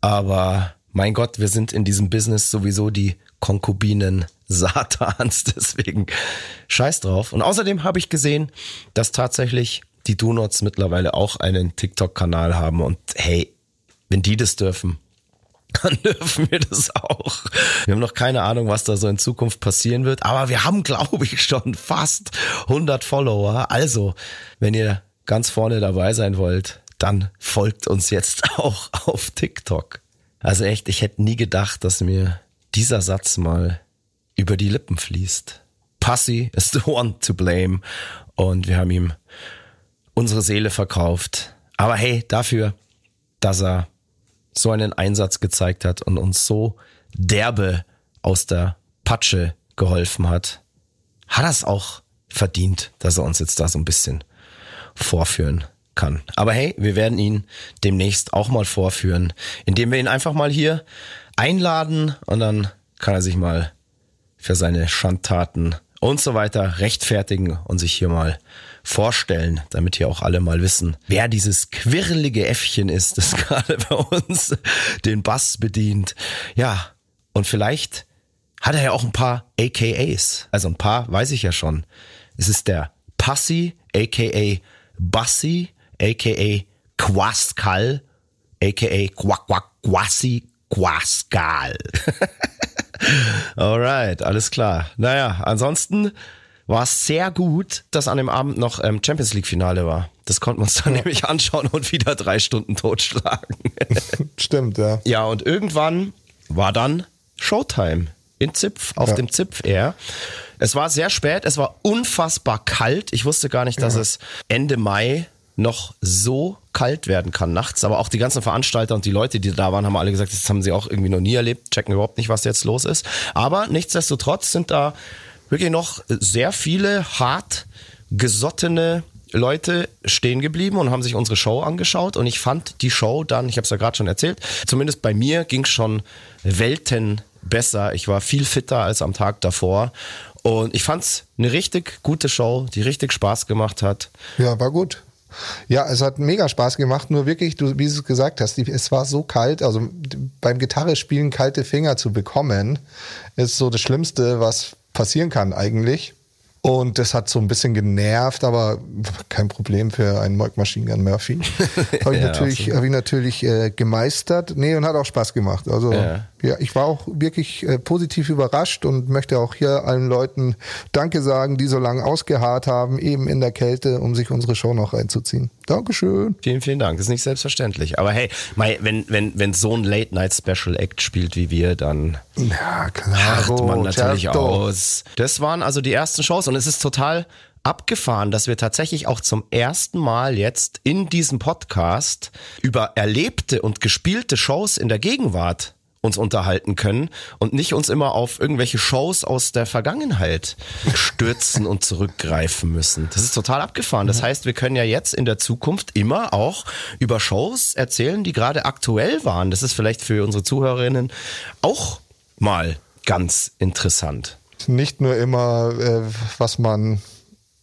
Aber mein Gott, wir sind in diesem Business sowieso die Konkubinen Satans, deswegen scheiß drauf. Und außerdem habe ich gesehen, dass tatsächlich die Donuts mittlerweile auch einen TikTok-Kanal haben und hey, wenn die das dürfen, dann dürfen wir das auch. Wir haben noch keine Ahnung, was da so in Zukunft passieren wird, aber wir haben, glaube ich, schon fast 100 Follower. Also, wenn ihr ganz vorne dabei sein wollt, dann folgt uns jetzt auch auf TikTok. Also echt, ich hätte nie gedacht, dass mir dieser Satz mal über die Lippen fließt. Pussy is the one to blame. Und wir haben ihm unsere Seele verkauft. Aber hey, dafür, dass er so einen Einsatz gezeigt hat und uns so derbe aus der Patsche geholfen hat, hat er es auch verdient, dass er uns jetzt da so ein bisschen vorführen kann. Aber hey, wir werden ihn demnächst auch mal vorführen, indem wir ihn einfach mal hier einladen und dann kann er sich mal für seine Schandtaten und so weiter rechtfertigen und sich hier mal vorstellen, damit hier auch alle mal wissen, wer dieses quirlige Äffchen ist, das gerade bei uns den Bass bedient. Ja, und vielleicht hat er ja auch ein paar AKAs. Also ein paar weiß ich ja schon. Es ist der Passi, aka Bassi, aka Quaskal, aka Quack Quack Quassi Quaskal. Alright, alles klar. Naja, ansonsten war es sehr gut, dass an dem Abend noch ähm, Champions League Finale war. Das konnten wir uns dann ja. nämlich anschauen und wieder drei Stunden totschlagen. Stimmt, ja. Ja, und irgendwann war dann Showtime in Zipf, auf ja. dem Zipf Air. Es war sehr spät, es war unfassbar kalt. Ich wusste gar nicht, dass ja. es Ende Mai noch so kalt werden kann nachts. Aber auch die ganzen Veranstalter und die Leute, die da waren, haben alle gesagt, das haben sie auch irgendwie noch nie erlebt, checken überhaupt nicht, was jetzt los ist. Aber nichtsdestotrotz sind da wirklich noch sehr viele hart gesottene Leute stehen geblieben und haben sich unsere Show angeschaut und ich fand die Show dann, ich habe es ja gerade schon erzählt, zumindest bei mir ging schon Welten besser, ich war viel fitter als am Tag davor. Und ich fand's eine richtig gute Show, die richtig Spaß gemacht hat. Ja, war gut. Ja, es hat mega Spaß gemacht, nur wirklich, du, wie du es gesagt hast, es war so kalt, also beim Gitarre spielen kalte Finger zu bekommen, ist so das Schlimmste, was passieren kann eigentlich. Und das hat so ein bisschen genervt, aber kein Problem für einen Moik Machine Gun Murphy. Habe ich, Ja, natürlich, hab ich natürlich äh, gemeistert. Nee, und hat auch Spaß gemacht. Also Ja. Ja, ich war auch wirklich äh, positiv überrascht und möchte auch hier allen Leuten Danke sagen, die so lange ausgeharrt haben, eben in der Kälte, um sich unsere Show noch reinzuziehen. Dankeschön. Vielen, vielen Dank. Das ist nicht selbstverständlich. Aber hey, mei, wenn, wenn, wenn so ein Late-Night-Special-Act spielt wie wir, dann Ja, klar. harrt man natürlich aus. Das waren also die ersten Shows und es ist total abgefahren, dass wir tatsächlich auch zum ersten Mal jetzt in diesem Podcast über erlebte und gespielte Shows in der Gegenwart uns unterhalten können und nicht uns immer auf irgendwelche Shows aus der Vergangenheit stürzen und zurückgreifen müssen. Das ist total abgefahren. Das heißt, wir können ja jetzt in der Zukunft immer auch über Shows erzählen, die gerade aktuell waren. Das ist vielleicht für unsere Zuhörerinnen auch mal ganz interessant. Nicht nur immer, äh, was man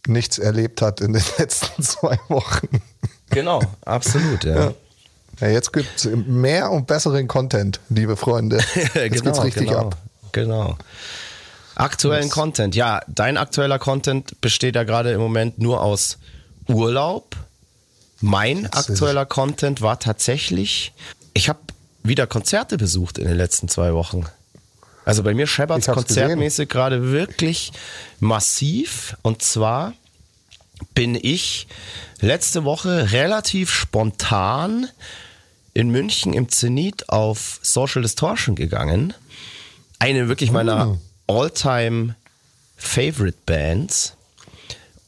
nichts erlebt hat in den letzten zwei Wochen. Genau, absolut, ja. Ja, jetzt gibt es mehr und besseren Content, liebe Freunde. Jetzt geht's richtig genau, ab. Genau. Aktuellen Content. Ja, dein aktueller Content besteht ja gerade im Moment nur aus Urlaub. Mein aktueller Content war tatsächlich, ich habe wieder Konzerte besucht in den letzten zwei Wochen. Also bei mir scheppert's Ich hab's konzertmäßig gerade wirklich massiv. Und zwar bin ich letzte Woche relativ spontan in München im Zenit auf Social Distortion gegangen. Eine wirklich meiner all-time favorite Bands.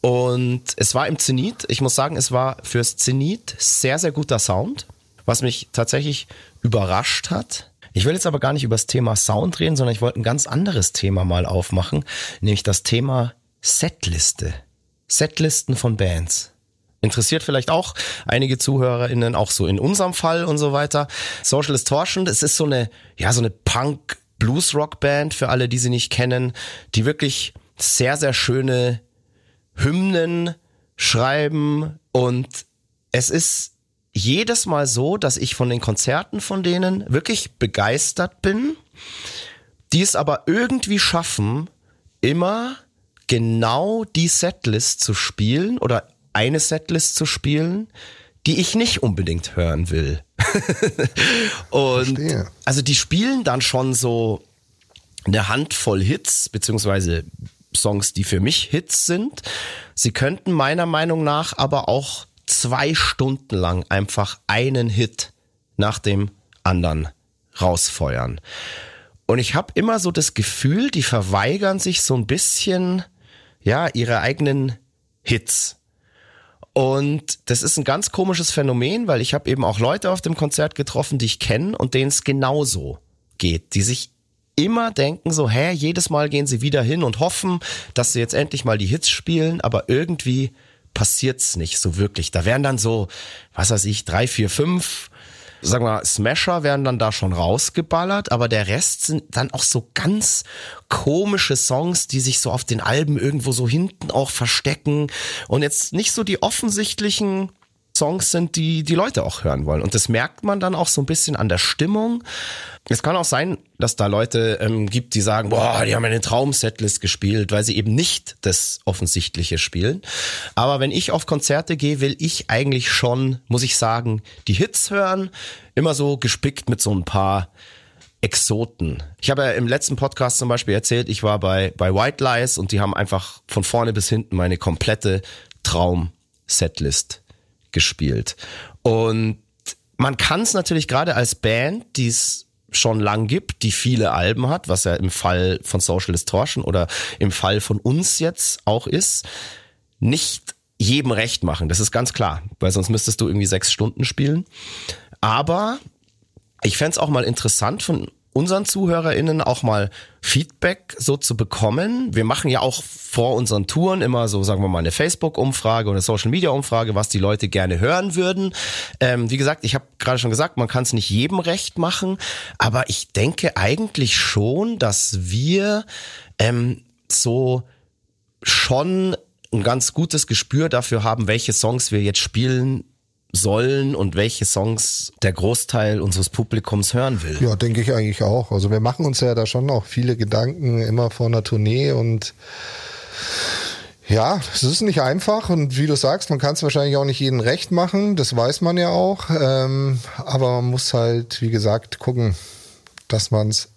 Und es war im Zenit. Ich muss sagen, es war fürs Zenit sehr, sehr guter Sound, was mich tatsächlich überrascht hat. Ich will jetzt aber gar nicht über das Thema Sound reden, sondern ich wollte ein ganz anderes Thema mal aufmachen, nämlich das Thema Setliste. Setlisten von Bands. Interessiert vielleicht auch einige ZuhörerInnen, auch so in unserem Fall und so weiter. Social Distortion, das ist so eine, ja, so eine Punk-Blues-Rock-Band für alle, die sie nicht kennen, die wirklich sehr, sehr schöne Hymnen schreiben und es ist jedes Mal so, dass ich von den Konzerten von denen wirklich begeistert bin, die es aber irgendwie schaffen, immer genau die Setlist zu spielen oder eine Setlist zu spielen, die ich nicht unbedingt hören will. und Verstehe. also die spielen dann schon so eine Handvoll Hits, beziehungsweise Songs, die für mich Hits sind. Sie könnten meiner Meinung nach aber auch zwei Stunden lang einfach einen Hit nach dem anderen rausfeuern. Und ich habe immer so das Gefühl, die verweigern sich so ein bisschen, ja, ihre eigenen Hits. Und das ist ein ganz komisches Phänomen, weil ich habe eben auch Leute auf dem Konzert getroffen, die ich kenne und denen es genauso geht, die sich immer denken so, hä, jedes Mal gehen sie wieder hin und hoffen, dass sie jetzt endlich mal die Hits spielen, aber irgendwie passiert's nicht so wirklich. Da werden dann so, was weiß ich, drei, vier, fünf, sagen wir, Smasher werden dann da schon rausgeballert, aber der Rest sind dann auch so ganz komische Songs, die sich so auf den Alben irgendwo so hinten auch verstecken. Und jetzt nicht so die offensichtlichen Songs sind, die die Leute auch hören wollen. Und das merkt man dann auch so ein bisschen an der Stimmung. Es kann auch sein, dass da Leute ähm, gibt, die sagen, boah, die haben eine Traum-Setlist gespielt, weil sie eben nicht das Offensichtliche spielen. Aber wenn ich auf Konzerte gehe, will ich eigentlich schon, muss ich sagen, die Hits hören. Immer so gespickt mit so ein paar Exoten. Ich habe ja im letzten Podcast zum Beispiel erzählt, ich war bei, bei White Lies und die haben einfach von vorne bis hinten meine komplette Traum-Setlist gespielt. Und man kann es natürlich gerade als Band, die es schon lang gibt, die viele Alben hat, was ja im Fall von Social Distortion oder im Fall von uns jetzt auch ist, nicht jedem recht machen. Das ist ganz klar, weil sonst müsstest du irgendwie sechs Stunden spielen. Aber ich fänd's auch mal interessant von unseren ZuhörerInnen auch mal Feedback so zu bekommen. Wir machen ja auch vor unseren Touren immer so, sagen wir mal, eine Facebook-Umfrage oder Social-Media-Umfrage, was die Leute gerne hören würden. Ähm, wie gesagt, ich habe gerade schon gesagt, man kann es nicht jedem recht machen, aber ich denke eigentlich schon, dass wir ähm, so schon ein ganz gutes Gespür dafür haben, welche Songs wir jetzt spielen sollen und welche Songs der Großteil unseres Publikums hören will. Ja, denke ich eigentlich auch. Also wir machen uns ja da schon auch viele Gedanken immer vor einer Tournee und ja, es ist nicht einfach und wie du sagst, man kann es wahrscheinlich auch nicht jedem recht machen, das weiß man ja auch. Ähm, aber man muss halt, wie gesagt, gucken, dass man es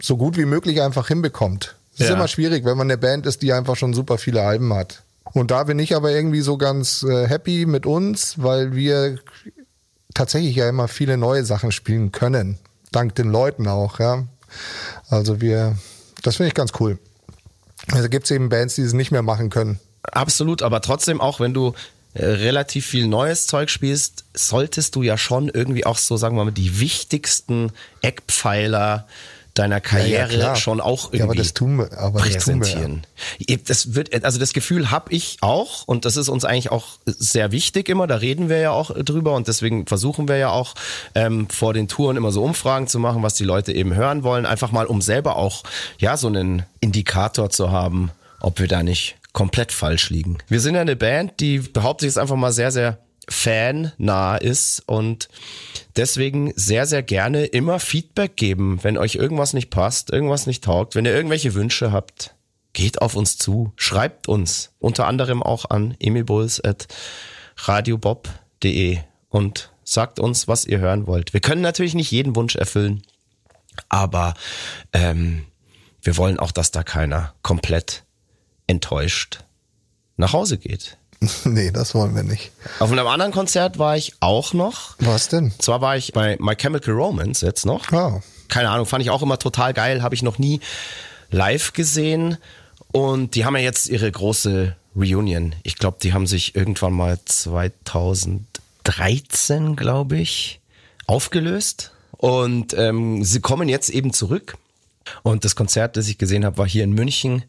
so gut wie möglich einfach hinbekommt. Es ja. ist immer schwierig, wenn man eine Band ist, die einfach schon super viele Alben hat. Und da bin ich aber irgendwie so ganz äh, happy mit uns, weil wir tatsächlich ja immer viele neue Sachen spielen können. Dank den Leuten auch, ja. Also wir, das finde ich ganz cool. Also gibt es eben Bands, die es nicht mehr machen können. Absolut, aber trotzdem auch, wenn du äh, relativ viel neues Zeug spielst, solltest du ja schon irgendwie auch so, sagen wir mal, die wichtigsten Eckpfeiler deiner Karriere ja, ja, schon auch irgendwie ja, aber das tun wir, aber präsentieren. Das, wir, das wird, also das Gefühl habe ich auch und das ist uns eigentlich auch sehr wichtig immer. Da reden wir ja auch drüber und deswegen versuchen wir ja auch ähm, vor den Touren immer so Umfragen zu machen, was die Leute eben hören wollen, einfach mal um selber auch ja so einen Indikator zu haben, ob wir da nicht komplett falsch liegen. Wir sind ja eine Band, die behauptet sich jetzt einfach mal sehr sehr fan-nah ist und deswegen sehr, sehr gerne immer Feedback geben, wenn euch irgendwas nicht passt, irgendwas nicht taugt, wenn ihr irgendwelche Wünsche habt. Geht auf uns zu, schreibt uns, unter anderem auch an emilbulls.radiobob.de und sagt uns, was ihr hören wollt. Wir können natürlich nicht jeden Wunsch erfüllen, aber ähm, wir wollen auch, dass da keiner komplett enttäuscht nach Hause geht. nee, das wollen wir nicht. Auf einem anderen Konzert war ich auch noch. Was denn? Zwar war ich bei My Chemical Romance jetzt noch. Oh. Keine Ahnung, fand ich auch immer total geil, habe ich noch nie live gesehen. Und die haben ja jetzt ihre große Reunion. Ich glaube, die haben sich irgendwann mal 2013, glaube ich, aufgelöst. Und ähm, sie kommen jetzt eben zurück. Und das Konzert, das ich gesehen habe, war hier in München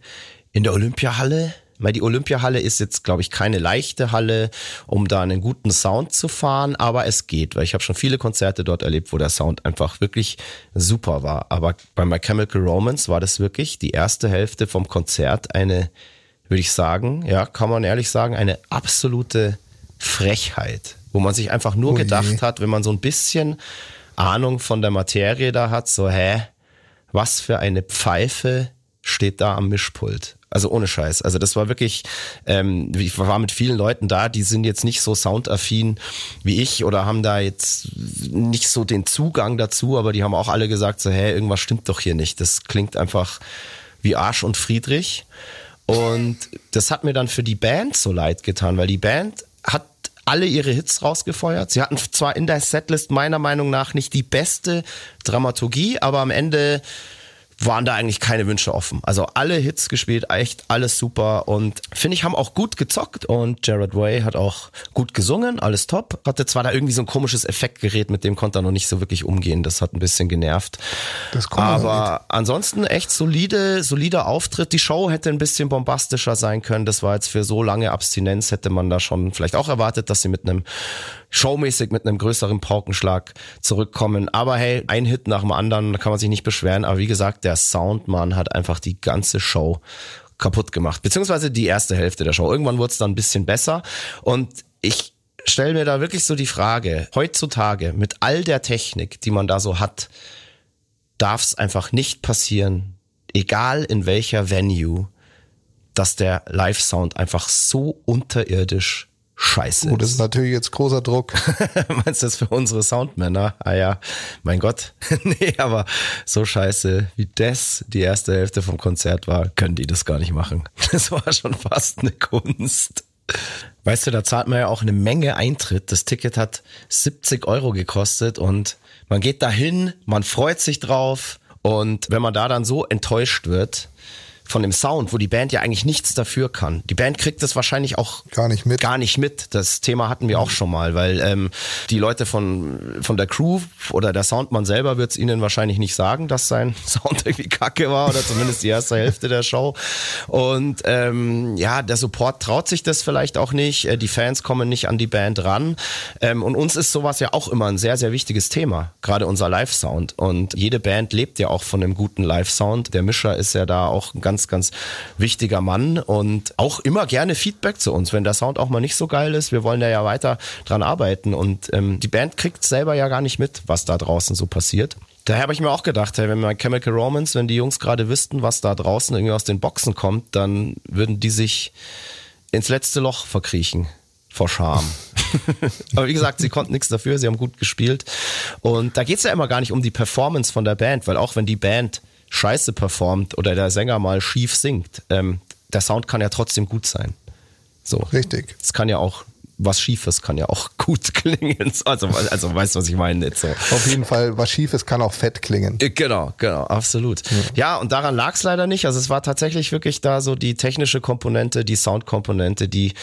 in der Olympiahalle weil die Olympiahalle ist jetzt, glaube ich, keine leichte Halle, um da einen guten Sound zu fahren, aber es geht, weil ich habe schon viele Konzerte dort erlebt, wo der Sound einfach wirklich super war. Aber bei My Chemical Romance war das wirklich die erste Hälfte vom Konzert eine, würde ich sagen, ja, kann man ehrlich sagen, eine absolute Frechheit, wo man sich einfach nur oh gedacht hat, wenn man so ein bisschen Ahnung von der Materie da hat, so, hä, was für eine Pfeife steht da am Mischpult. Also ohne Scheiß. Also das war wirklich, ähm, ich war mit vielen Leuten da, die sind jetzt nicht so soundaffin wie ich oder haben da jetzt nicht so den Zugang dazu, aber die haben auch alle gesagt so, hey, irgendwas stimmt doch hier nicht. Das klingt einfach wie Arsch und Friedrich. Und das hat mir dann für die Band so leid getan, weil die Band hat alle ihre Hits rausgefeuert. Sie hatten zwar in der Setlist meiner Meinung nach nicht die beste Dramaturgie, aber am Ende waren da eigentlich keine Wünsche offen. Also alle Hits gespielt, echt alles super und finde ich haben auch gut gezockt und Jared Way hat auch gut gesungen, alles top. Hatte zwar da irgendwie so ein komisches Effektgerät, mit dem konnte er noch nicht so wirklich umgehen, das hat ein bisschen genervt. Das kommt Aber ansonsten echt solide, solider Auftritt. Die Show hätte ein bisschen bombastischer sein können. Das war jetzt für so lange Abstinenz hätte man da schon vielleicht auch erwartet, dass sie mit einem showmäßig mit einem größeren Paukenschlag zurückkommen. Aber hey, ein Hit nach dem anderen, da kann man sich nicht beschweren. Aber wie gesagt, der Soundmann hat einfach die ganze Show kaputt gemacht. Beziehungsweise die erste Hälfte der Show. Irgendwann wurde es dann ein bisschen besser. Und ich stelle mir da wirklich so die Frage, heutzutage mit all der Technik, die man da so hat, darf es einfach nicht passieren, egal in welcher Venue, dass der Live-Sound einfach so unterirdisch scheiße Oh, das ist natürlich jetzt großer Druck. Meinst du das für unsere Soundmänner? Ah ja, mein Gott. nee, aber so scheiße wie das die erste Hälfte vom Konzert war, können die das gar nicht machen. Das war schon fast eine Kunst. Weißt du, da zahlt man ja auch eine Menge Eintritt. Das Ticket hat 70 Euro gekostet und man geht dahin, man freut sich drauf und wenn man da dann so enttäuscht wird, von dem Sound, wo die Band ja eigentlich nichts dafür kann. Die Band kriegt das wahrscheinlich auch Gar nicht mit. Gar nicht mit. Das Thema hatten wir auch schon mal, weil ähm, die Leute von von der Crew oder der Soundmann selber wird es ihnen wahrscheinlich nicht sagen, dass sein Sound irgendwie kacke war oder zumindest die erste Hälfte der Show. Und ähm, ja, der Support traut sich das vielleicht auch nicht. Äh, Die Fans kommen nicht an die Band ran. Ähm, und uns ist sowas ja auch immer ein sehr sehr wichtiges Thema, gerade unser Live-Sound. Und jede Band lebt ja auch von einem guten Live-Sound. Der Mischer ist ja da auch ein ganz, ganz wichtiger Mann und auch immer gerne Feedback zu uns, wenn der Sound auch mal nicht so geil ist. Wir wollen da ja weiter dran arbeiten und ähm, die Band kriegt selber ja gar nicht mit, was da draußen so passiert. Daher habe ich mir auch gedacht, hey, wenn bei Chemical Romance, wenn die Jungs gerade wüssten, was da draußen irgendwie aus den Boxen kommt, dann würden die sich ins letzte Loch verkriechen vor Scham. Aber wie gesagt, sie konnten nichts dafür, sie haben gut gespielt. Und da geht's ja immer gar nicht um die Performance von der Band, weil auch wenn die Band scheiße performt oder der Sänger mal schief singt, ähm, der Sound kann ja trotzdem gut sein. So. Richtig. Es kann ja auch, was Schiefes kann ja auch gut klingen. Also, also weißt du, was ich meine? Jetzt so. Auf jeden Fall, was schief ist, kann auch fett klingen. Äh, Genau, genau, absolut. Ja, und daran lag es leider nicht. Also es war tatsächlich wirklich da so die technische Komponente, die Soundkomponente, die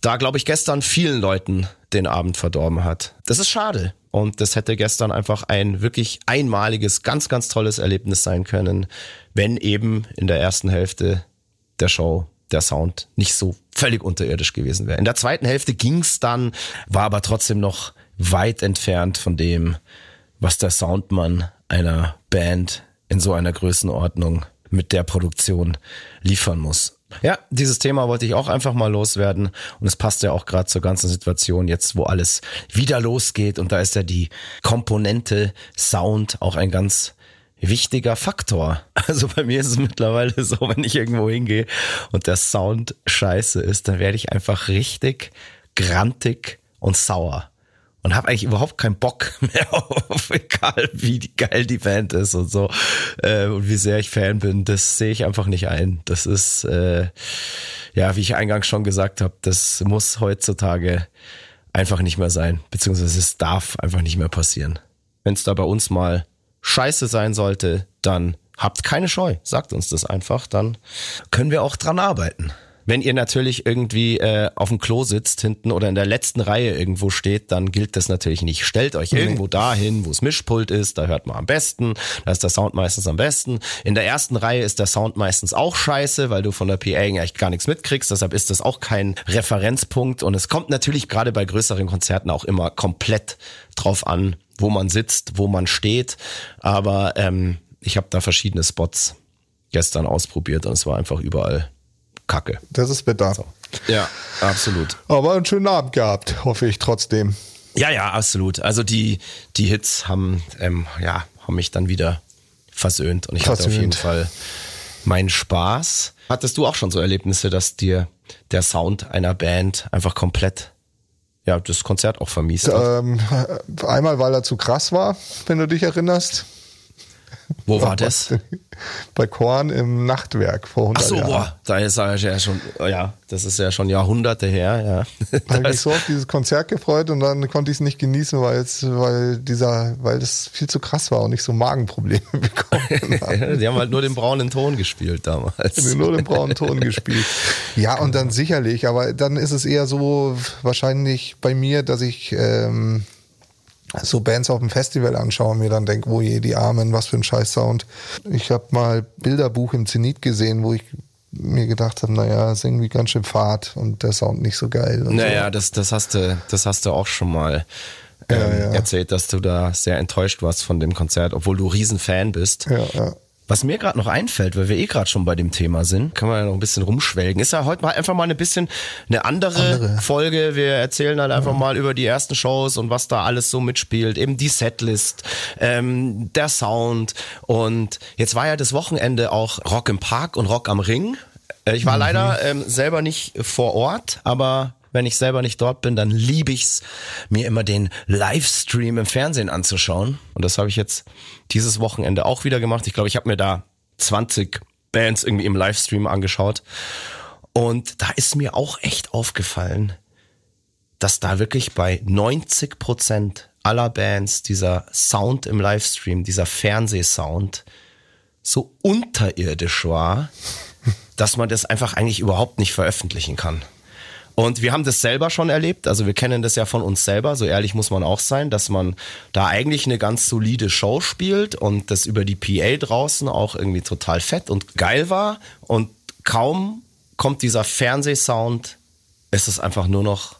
da, glaube ich, gestern vielen Leuten den Abend verdorben hat. Das ist schade. Und das hätte gestern einfach ein wirklich einmaliges, ganz, ganz tolles Erlebnis sein können, wenn eben in der ersten Hälfte der Show der Sound nicht so völlig unterirdisch gewesen wäre. In der zweiten Hälfte ging's dann, war aber trotzdem noch weit entfernt von dem, was der Soundmann einer Band in so einer Größenordnung mit der Produktion liefern muss. Ja, dieses Thema wollte ich auch einfach mal loswerden. Und es passt ja auch gerade zur ganzen Situation jetzt, wo alles wieder losgeht. Und da ist ja die Komponente Sound auch ein ganz wichtiger Faktor. Also bei mir ist es mittlerweile so, wenn ich irgendwo hingehe und der Sound scheiße ist, dann werde ich einfach richtig grantig und sauer und habe eigentlich überhaupt keinen Bock mehr auf, egal wie geil die Band ist und so äh, und wie sehr ich Fan bin, das sehe ich einfach nicht ein. Das ist, äh, ja, wie ich eingangs schon gesagt habe, das muss heutzutage einfach nicht mehr sein, beziehungsweise es darf einfach nicht mehr passieren. Wenn es da bei uns mal scheiße sein sollte, dann habt keine Scheu, sagt uns das einfach, dann können wir auch dran arbeiten. Wenn ihr natürlich irgendwie äh, auf dem Klo sitzt hinten oder in der letzten Reihe irgendwo steht, dann gilt das natürlich nicht. Stellt euch irgendwo dahin, wo es Mischpult ist, da hört man am besten, da ist der Sound meistens am besten. In der ersten Reihe ist der Sound meistens auch scheiße, weil du von der PA echt gar nichts mitkriegst, deshalb ist das auch kein Referenzpunkt und es kommt natürlich gerade bei größeren Konzerten auch immer komplett drauf an, wo man sitzt, wo man steht, aber ähm, ich habe da verschiedene Spots gestern ausprobiert und es war einfach überall Kacke. Das ist bitter. Ja, absolut. Aber einen schönen Abend gehabt, hoffe ich trotzdem. Ja, ja, absolut. Also die, die Hits haben, ähm, ja, haben mich dann wieder versöhnt und ich hatte auf Versöhnt. jeden Fall meinen Spaß. Hattest du auch schon so Erlebnisse, dass dir der Sound einer Band einfach komplett, ja, das Konzert auch vermiest hat? Ähm, einmal, weil er zu krass war, wenn du dich erinnerst. Wo war das? Bei Korn im Nachtwerk vor 100 Ach so, Jahren. boah, da ist ja schon, ja, das ist ja schon Jahrhunderte her, ja. Da habe ich mich so auf dieses Konzert gefreut und dann konnte ich es nicht genießen, weil es, weil dieser, weil das viel zu krass war und ich so Magenprobleme bekommen habe. Die haben halt nur den braunen Ton gespielt damals. Ich habe nur den braunen Ton gespielt. Ja, und dann sicherlich, aber dann ist es eher so wahrscheinlich bei mir, dass ich ähm, so Bands auf dem Festival anschaue und mir dann denke, wo je, die Armen, was für ein scheiß Sound. Ich habe mal Bilderbuch im Zenit gesehen, wo ich mir gedacht habe, naja, ist irgendwie ganz schön fad und der Sound nicht so geil. Naja, das, das hast du, das hast du auch schon mal ähm, Ja, ja. erzählt, dass du da sehr enttäuscht warst von dem Konzert, obwohl du Riesenfan bist. so. Ja, ja. Was mir gerade noch einfällt, weil wir eh gerade schon bei dem Thema sind, kann man ja noch ein bisschen rumschwelgen. Ist ja heute mal einfach mal ein bisschen eine andere, Andere. Folge. Wir erzählen halt einfach mal über die ersten Shows und was da alles so mitspielt. Eben die Setlist, ähm, der Sound. Und jetzt war ja das Wochenende auch Rock im Park und Rock am Ring. Äh, Ich war leider ähm, selber nicht vor Ort, aber wenn ich selber nicht dort bin, dann liebe ich's, mir immer den Livestream im Fernsehen anzuschauen. Und das habe ich jetzt dieses Wochenende auch wieder gemacht. Ich glaube, ich habe mir da 20 Bands irgendwie im Livestream angeschaut. Und da ist mir auch echt aufgefallen, dass da wirklich bei 90 Prozent aller Bands dieser Sound im Livestream, dieser Fernsehsound so unterirdisch war, dass man das einfach eigentlich überhaupt nicht veröffentlichen kann. Und wir haben das selber schon erlebt, also wir kennen das ja von uns selber, so ehrlich muss man auch sein, dass man da eigentlich eine ganz solide Show spielt und das über die PA draußen auch irgendwie total fett und geil war und kaum kommt dieser Fernsehsound, ist es einfach nur noch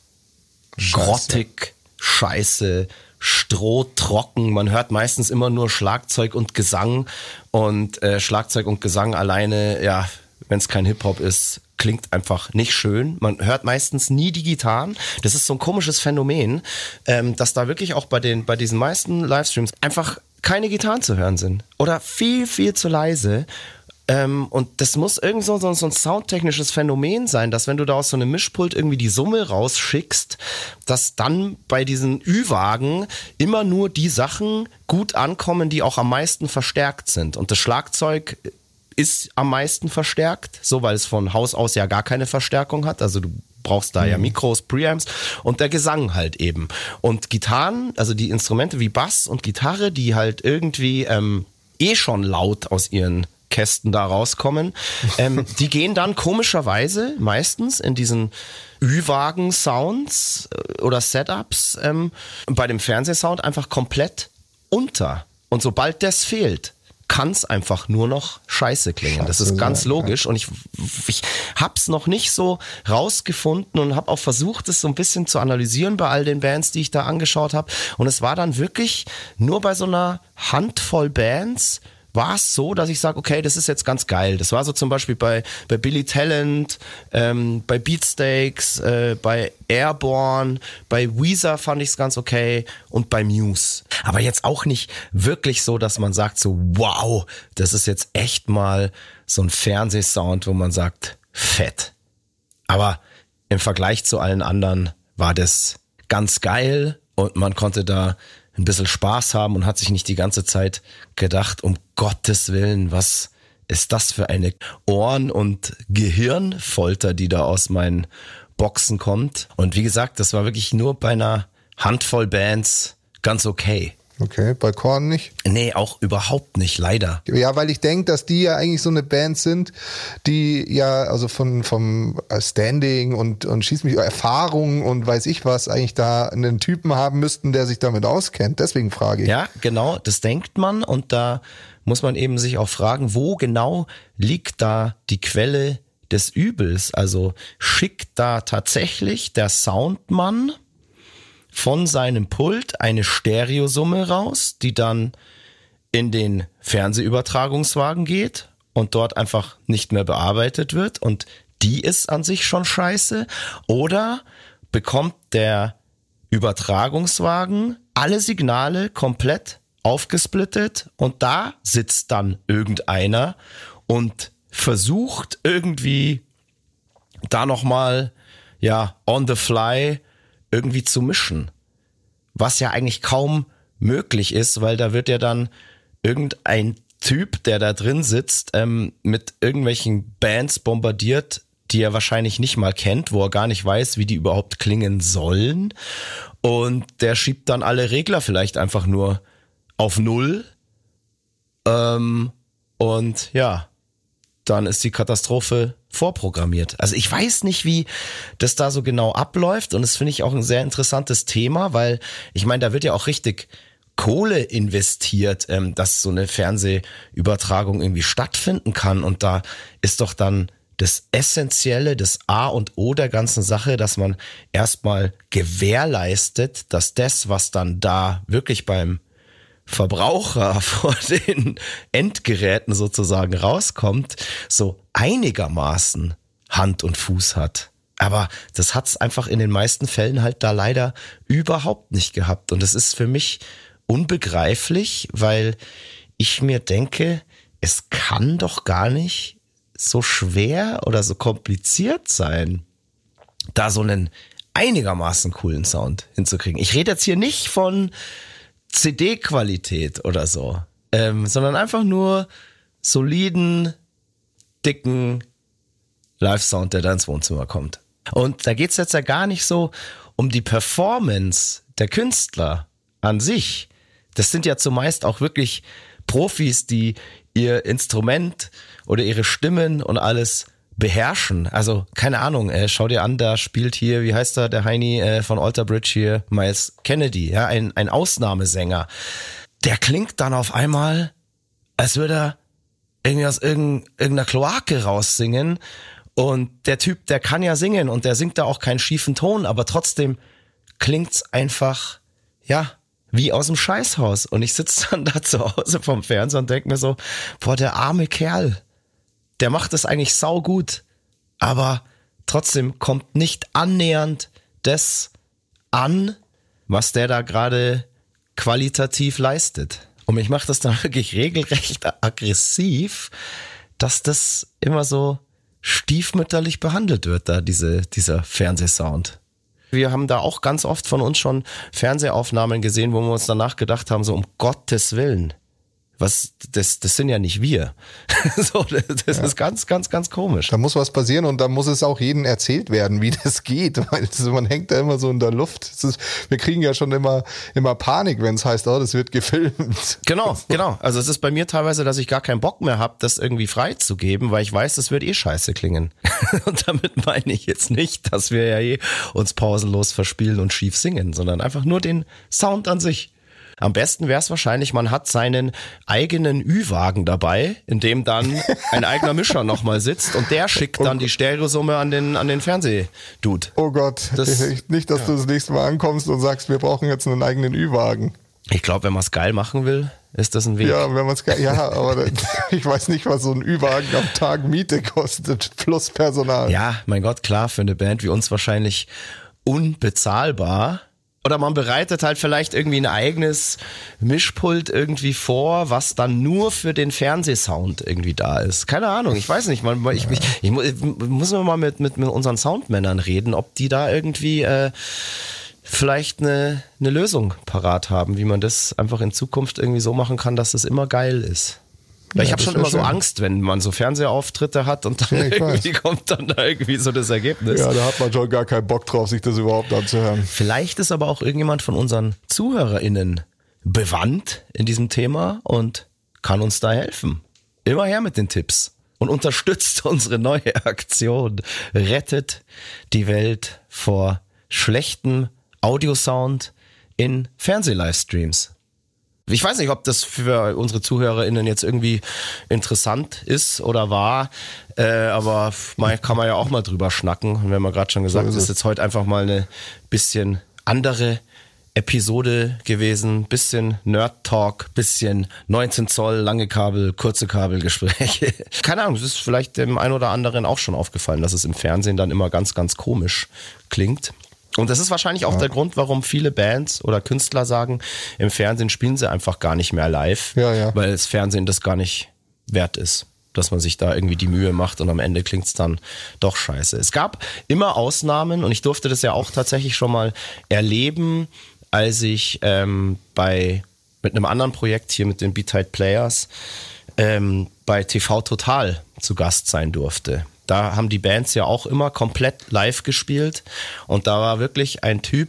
Scheiße. grottig, scheiße, strohtrocken. Man hört meistens immer nur Schlagzeug und Gesang und äh, Schlagzeug und Gesang alleine, ja, wenn es kein Hip-Hop ist, klingt einfach nicht schön. Man hört meistens nie die Gitarren. Das ist so ein komisches Phänomen, ähm, dass da wirklich auch bei den bei diesen meisten Livestreams einfach keine Gitarren zu hören sind oder viel viel zu leise. Ähm, und das muss irgend so, so, so ein soundtechnisches Phänomen sein, dass wenn du da aus so einem Mischpult irgendwie die Summe rausschickst, dass dann bei diesen Ü-Wagen immer nur die Sachen gut ankommen, die auch am meisten verstärkt sind. Und das Schlagzeug ist am meisten verstärkt, so weil es von Haus aus ja gar keine Verstärkung hat. Also du brauchst da ja Mikros, Preamps und der Gesang halt eben. Und Gitarren, also die Instrumente wie Bass und Gitarre, die halt irgendwie ähm, eh schon laut aus ihren Kästen da rauskommen, ähm, die gehen dann komischerweise meistens in diesen Ü-Wagen-Sounds äh, oder Setups ähm, bei dem Fernsehsound einfach komplett unter. Und sobald das fehlt, kann es einfach nur noch scheiße klingen. das Scheiße ist ganz sein, logisch. Und ich, ich hab's noch nicht so rausgefunden und habe auch versucht, es so ein bisschen zu analysieren bei all den Bands, die ich da angeschaut habe. Und es war dann wirklich nur bei so einer Handvoll Bands, war es so, dass ich sage, okay, das ist jetzt ganz geil. Das war so zum Beispiel bei, bei Billy Talent, ähm, bei Beatsteaks, äh, bei Airborne, bei Weezer fand ich es ganz okay und bei Muse. Aber jetzt auch nicht wirklich so, dass man sagt so, wow, das ist jetzt echt mal so ein Fernsehsound, wo man sagt, fett. Aber im Vergleich zu allen anderen war das ganz geil und man konnte da ein bisschen Spaß haben und hat sich nicht die ganze Zeit gedacht, um Gottes Willen, was ist das für eine Ohren- und Gehirnfolter, die da aus meinen Boxen kommt. Und wie gesagt, das war wirklich nur bei einer Handvoll Bands ganz okay. Okay, bei Korn nicht. Nee, auch überhaupt nicht, leider. Ja, weil ich denke, dass die ja eigentlich so eine Band sind, die ja also von vom Standing und und schieß mich Erfahrung und weiß ich was eigentlich da einen Typen haben müssten, der sich damit auskennt. Deswegen frage ich. Ja, genau, das denkt man und da muss man eben sich auch fragen, wo genau liegt da die Quelle des Übels? Also schickt da tatsächlich der Soundmann von seinem Pult eine Stereosumme raus, die dann in den Fernsehübertragungswagen geht und dort einfach nicht mehr bearbeitet wird. Und die ist an sich schon scheiße. Oder bekommt der Übertragungswagen alle Signale komplett aufgesplittet und da sitzt dann irgendeiner und versucht irgendwie da nochmal, ja, on the fly irgendwie zu mischen. Was ja eigentlich kaum möglich ist, weil da wird ja dann irgendein Typ, der da drin sitzt, ähm, mit irgendwelchen Bands bombardiert, die er wahrscheinlich nicht mal kennt, wo er gar nicht weiß, wie die überhaupt klingen sollen. Und der schiebt dann alle Regler vielleicht einfach nur auf Null. Ähm, und ja, dann ist die Katastrophe vorprogrammiert. Also ich weiß nicht, wie das da so genau abläuft und das finde ich auch ein sehr interessantes Thema, weil ich meine, da wird ja auch richtig Kohle investiert, ähm, dass so eine Fernsehübertragung irgendwie stattfinden kann und da ist doch dann das Essentielle, das A und O der ganzen Sache, dass man erstmal gewährleistet, dass das, was dann da wirklich beim Verbraucher vor den Endgeräten sozusagen rauskommt, so einigermaßen Hand und Fuß hat. Aber das hat's einfach in den meisten Fällen halt da leider überhaupt nicht gehabt. Und es ist für mich unbegreiflich, weil ich mir denke, es kann doch gar nicht so schwer oder so kompliziert sein, da so einen einigermaßen coolen Sound hinzukriegen. Ich rede jetzt hier nicht von CD-Qualität oder so, ähm, sondern einfach nur soliden, dicken Live-Sound, der da ins Wohnzimmer kommt. Und da geht's jetzt ja gar nicht so um die Performance der Künstler an sich. Das sind ja zumeist auch wirklich Profis, die ihr Instrument oder ihre Stimmen und alles beherrschen. Also keine Ahnung, äh, schau dir an, da spielt hier, wie heißt er, der Heini äh, von Alter Bridge hier, Miles Kennedy, ja, ein, ein Ausnahmesänger. Der klingt dann auf einmal, als würde er irgendwie aus irgendeiner Kloake raussingen. Und der Typ, der kann ja singen und der singt da auch keinen schiefen Ton, aber trotzdem klingt's einfach, ja, wie aus dem Scheißhaus. Und ich sitze dann da zu Hause vom Fernseher und denk mir so, boah, der arme Kerl, der macht es eigentlich sau gut, aber trotzdem kommt nicht annähernd das an, was der da gerade qualitativ leistet. Und mich macht das dann wirklich regelrecht aggressiv, dass das immer so stiefmütterlich behandelt wird, da diese, dieser Fernsehsound. Wir haben da auch ganz oft von uns schon Fernsehaufnahmen gesehen, wo wir uns danach gedacht haben, so um Gottes Willen, was, das, das sind ja nicht wir. so, das ja. ist ganz, ganz, ganz komisch. Da muss was passieren und da muss es auch jedem erzählt werden, wie das geht. Weil das, man hängt da immer so in der Luft. Ist, wir kriegen ja schon immer, immer Panik, wenn es heißt, oh, das wird gefilmt. Genau, genau. Also es ist bei mir teilweise, dass ich gar keinen Bock mehr habe, das irgendwie freizugeben, weil ich weiß, das wird eh scheiße klingen. und damit meine ich jetzt nicht, dass wir ja eh uns pausenlos verspielen und schief singen, sondern einfach nur den Sound an sich. Am besten wäre es wahrscheinlich, man hat seinen eigenen Ü-Wagen dabei, in dem dann ein eigener Mischer nochmal sitzt und der schickt dann die Stereosumme an den, an den Fernsehdude. Oh Gott, das, nicht, dass ja. du das nächste Mal ankommst und sagst, wir brauchen jetzt einen eigenen Ü-Wagen. Ich glaube, wenn man es geil machen will, ist das ein Weg. Ja, wenn man es geil, ja, aber ich weiß nicht, was so ein Ü-Wagen am Tag Miete kostet, plus Personal. Ja, mein Gott, klar, für eine Band wie uns wahrscheinlich unbezahlbar. Oder man bereitet halt vielleicht irgendwie ein eigenes Mischpult irgendwie vor, was dann nur für den Fernsehsound irgendwie da ist. Keine Ahnung, ich weiß nicht. Man, ich, ich, ich, ich muss mal mit, mit, mit unseren Soundmännern reden, ob die da irgendwie äh, vielleicht eine, eine Lösung parat haben, wie man das einfach in Zukunft irgendwie so machen kann, dass es immer geil ist. Ja, ich habe schon immer schön. so Angst, wenn man so Fernsehauftritte hat und dann irgendwie weiß. kommt dann da irgendwie so das Ergebnis. Ja, da hat man schon gar keinen Bock drauf, sich das überhaupt anzuhören. Vielleicht ist aber auch irgendjemand von unseren ZuhörerInnen bewandt in diesem Thema und kann uns da helfen. Immer her mit den Tipps und unterstützt unsere neue Aktion. Rettet die Welt vor schlechtem Audiosound in Fernsehlivestreams. Ich weiß nicht, ob das für unsere ZuhörerInnen jetzt irgendwie interessant ist oder war, äh, aber mal, kann man ja auch mal drüber schnacken. Und wir haben ja gerade schon gesagt, so ist, ist jetzt heute einfach mal eine bisschen andere Episode gewesen, bisschen Nerd Talk, bisschen 19 Zoll, lange Kabel, kurze Kabelgespräche. Keine Ahnung, es ist vielleicht dem einen oder anderen auch schon aufgefallen, dass es im Fernsehen dann immer ganz, ganz komisch klingt. Und das ist wahrscheinlich auch ja. der Grund, warum viele Bands oder Künstler sagen, im Fernsehen spielen sie einfach gar nicht mehr live, ja, ja. weil das Fernsehen das gar nicht wert ist dass man sich da irgendwie die Mühe macht und am Ende klingt's dann doch scheiße. Es gab immer Ausnahmen und ich durfte das ja auch tatsächlich schon mal erleben, als ich ähm, bei mit einem anderen Projekt hier mit den Beat Players ähm, bei TV Total zu Gast sein durfte. Da haben die Bands ja auch immer komplett live gespielt und da war wirklich ein Typ,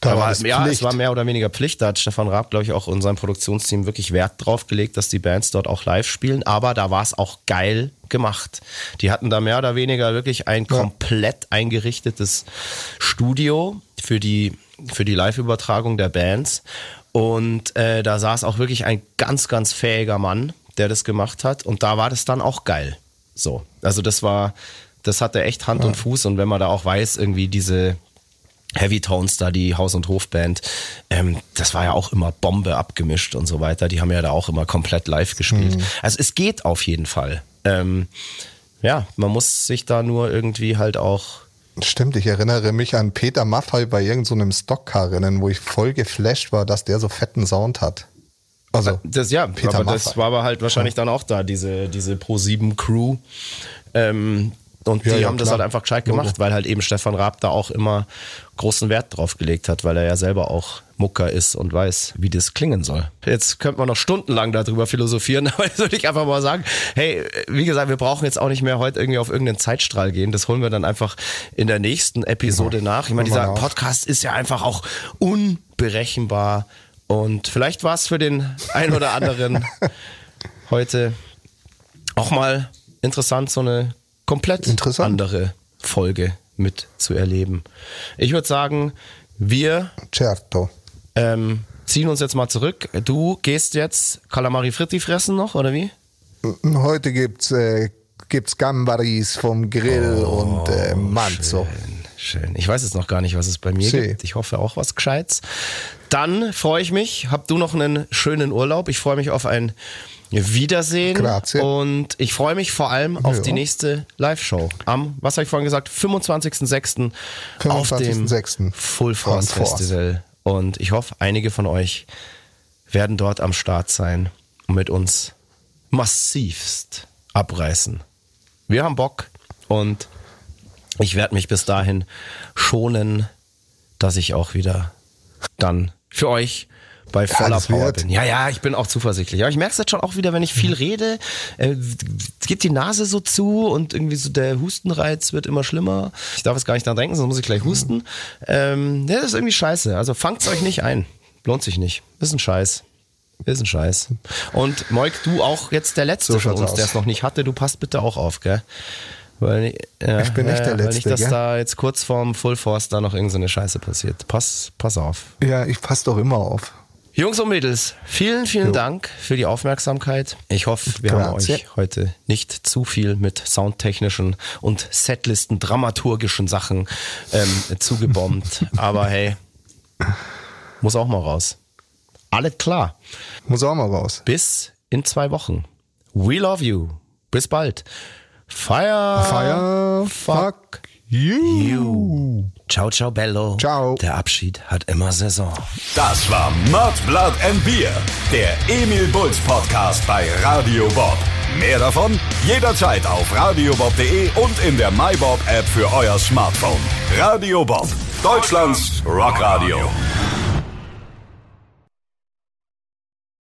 da war, es ja, es war mehr oder weniger Pflicht. Da hat Stefan Raab, glaube ich, auch in seinem Produktionsteam wirklich Wert drauf gelegt, dass die Bands dort auch live spielen. Aber da war es auch geil gemacht. Die hatten da mehr oder weniger wirklich ein ja. komplett eingerichtetes Studio für die, für die Live-Übertragung der Bands. Und äh, da saß auch wirklich ein ganz, ganz fähiger Mann, der das gemacht hat. Und da war das dann auch geil. So. Also das war, das hatte echt Hand ja. und Fuß und wenn man da auch weiß, irgendwie diese Heavy Tones da, die Haus- und Hofband, ähm, das war ja auch immer Bombe abgemischt und so weiter. Die haben ja da auch immer komplett live gespielt. Mhm. Also es geht auf jeden Fall. Ähm, ja, man muss sich da nur irgendwie halt auch Stimmt, ich erinnere mich an Peter Maffay bei irgendeinem so Stockcar-Rennen, wo ich voll geflasht war, dass der so fetten Sound hat. Also, das, ja, Peter aber Maffay. das war aber halt wahrscheinlich dann auch da, diese, diese Pro7 Crew. Ähm, und die ja, ja, haben klar. das halt einfach gescheit gemacht, weil halt eben Stefan Raab da auch immer großen Wert drauf gelegt hat, weil er ja selber auch Mucker ist und weiß, wie das klingen soll. Jetzt könnte man noch stundenlang darüber philosophieren, aber jetzt würde ich einfach mal sagen, hey, wie gesagt, wir brauchen jetzt auch nicht mehr heute irgendwie auf irgendeinen Zeitstrahl gehen. Das holen wir dann einfach in der nächsten Episode ja, nach. Ich meine, dieser Podcast ist ja einfach auch unberechenbar und vielleicht war es für den einen oder anderen heute auch mal interessant, so eine komplett andere Folge mit zu erleben. Ich würde sagen, wir Certo. ähm, ziehen uns jetzt mal zurück. Du gehst jetzt Calamari Fritti fressen noch, oder wie? Heute gibt's, äh, gibt's Gambaris vom Grill und äh, Manzo. Schön, schön. Ich weiß jetzt noch gar nicht, was es bei mir See. gibt. Ich hoffe auch was Gescheites. Dann freue ich mich. Hab du noch einen schönen Urlaub. Ich freue mich auf ein Wiedersehen. Grazie. Und ich freue mich vor allem auf Ja. die nächste Live-Show. Am, was habe ich vorhin gesagt, 25.06. auf dem 25.06. Full Force Full Force. Festival. Und ich hoffe, einige von euch werden dort am Start sein und mit uns massivst abreißen. Wir haben Bock und ich werde mich bis dahin schonen, dass ich auch wieder dann für euch bei voller das Power bin. Ja, ja, ich bin auch zuversichtlich. Aber ich merke es jetzt schon auch wieder, wenn ich viel rede, äh, geht die Nase so zu und irgendwie so der Hustenreiz wird immer schlimmer. Ich darf jetzt gar nicht dran denken, sonst muss ich gleich husten. Ähm, ja, das ist irgendwie scheiße. Also fangt's euch nicht ein. Lohnt sich nicht. Ist ein Scheiß. Ist ein Scheiß. Und Moik, du auch jetzt der Letzte So von uns, der es noch nicht hatte. Du passt bitte auch auf, gell? Weil, ja, Ich bin nicht der Weil Letzte, nicht, dass gell? da jetzt kurz vorm Full Force da noch irgendeine Scheiße passiert. Pass, pass auf. Ja, ich passe doch immer auf. Jungs und Mädels, vielen, vielen Dank für die Aufmerksamkeit. Ich hoffe, wir haben Grazie. euch heute nicht zu viel mit soundtechnischen und Setlisten, dramaturgischen Sachen ähm, zugebombt. Aber hey, muss auch mal raus. Alles klar. Muss auch mal raus. Bis in zwei Wochen. We love you. Bis bald. Fire. Fire, fuck you. you. Ciao, ciao, bello. Ciao. Der Abschied hat immer Saison. Das war Mud, Blood and Beer, der Emil Bulls Podcast bei Radio Bob. Mehr davon jederzeit auf radiobob.de und in der MyBob App für euer Smartphone. Radio Bob, Deutschlands Rockradio.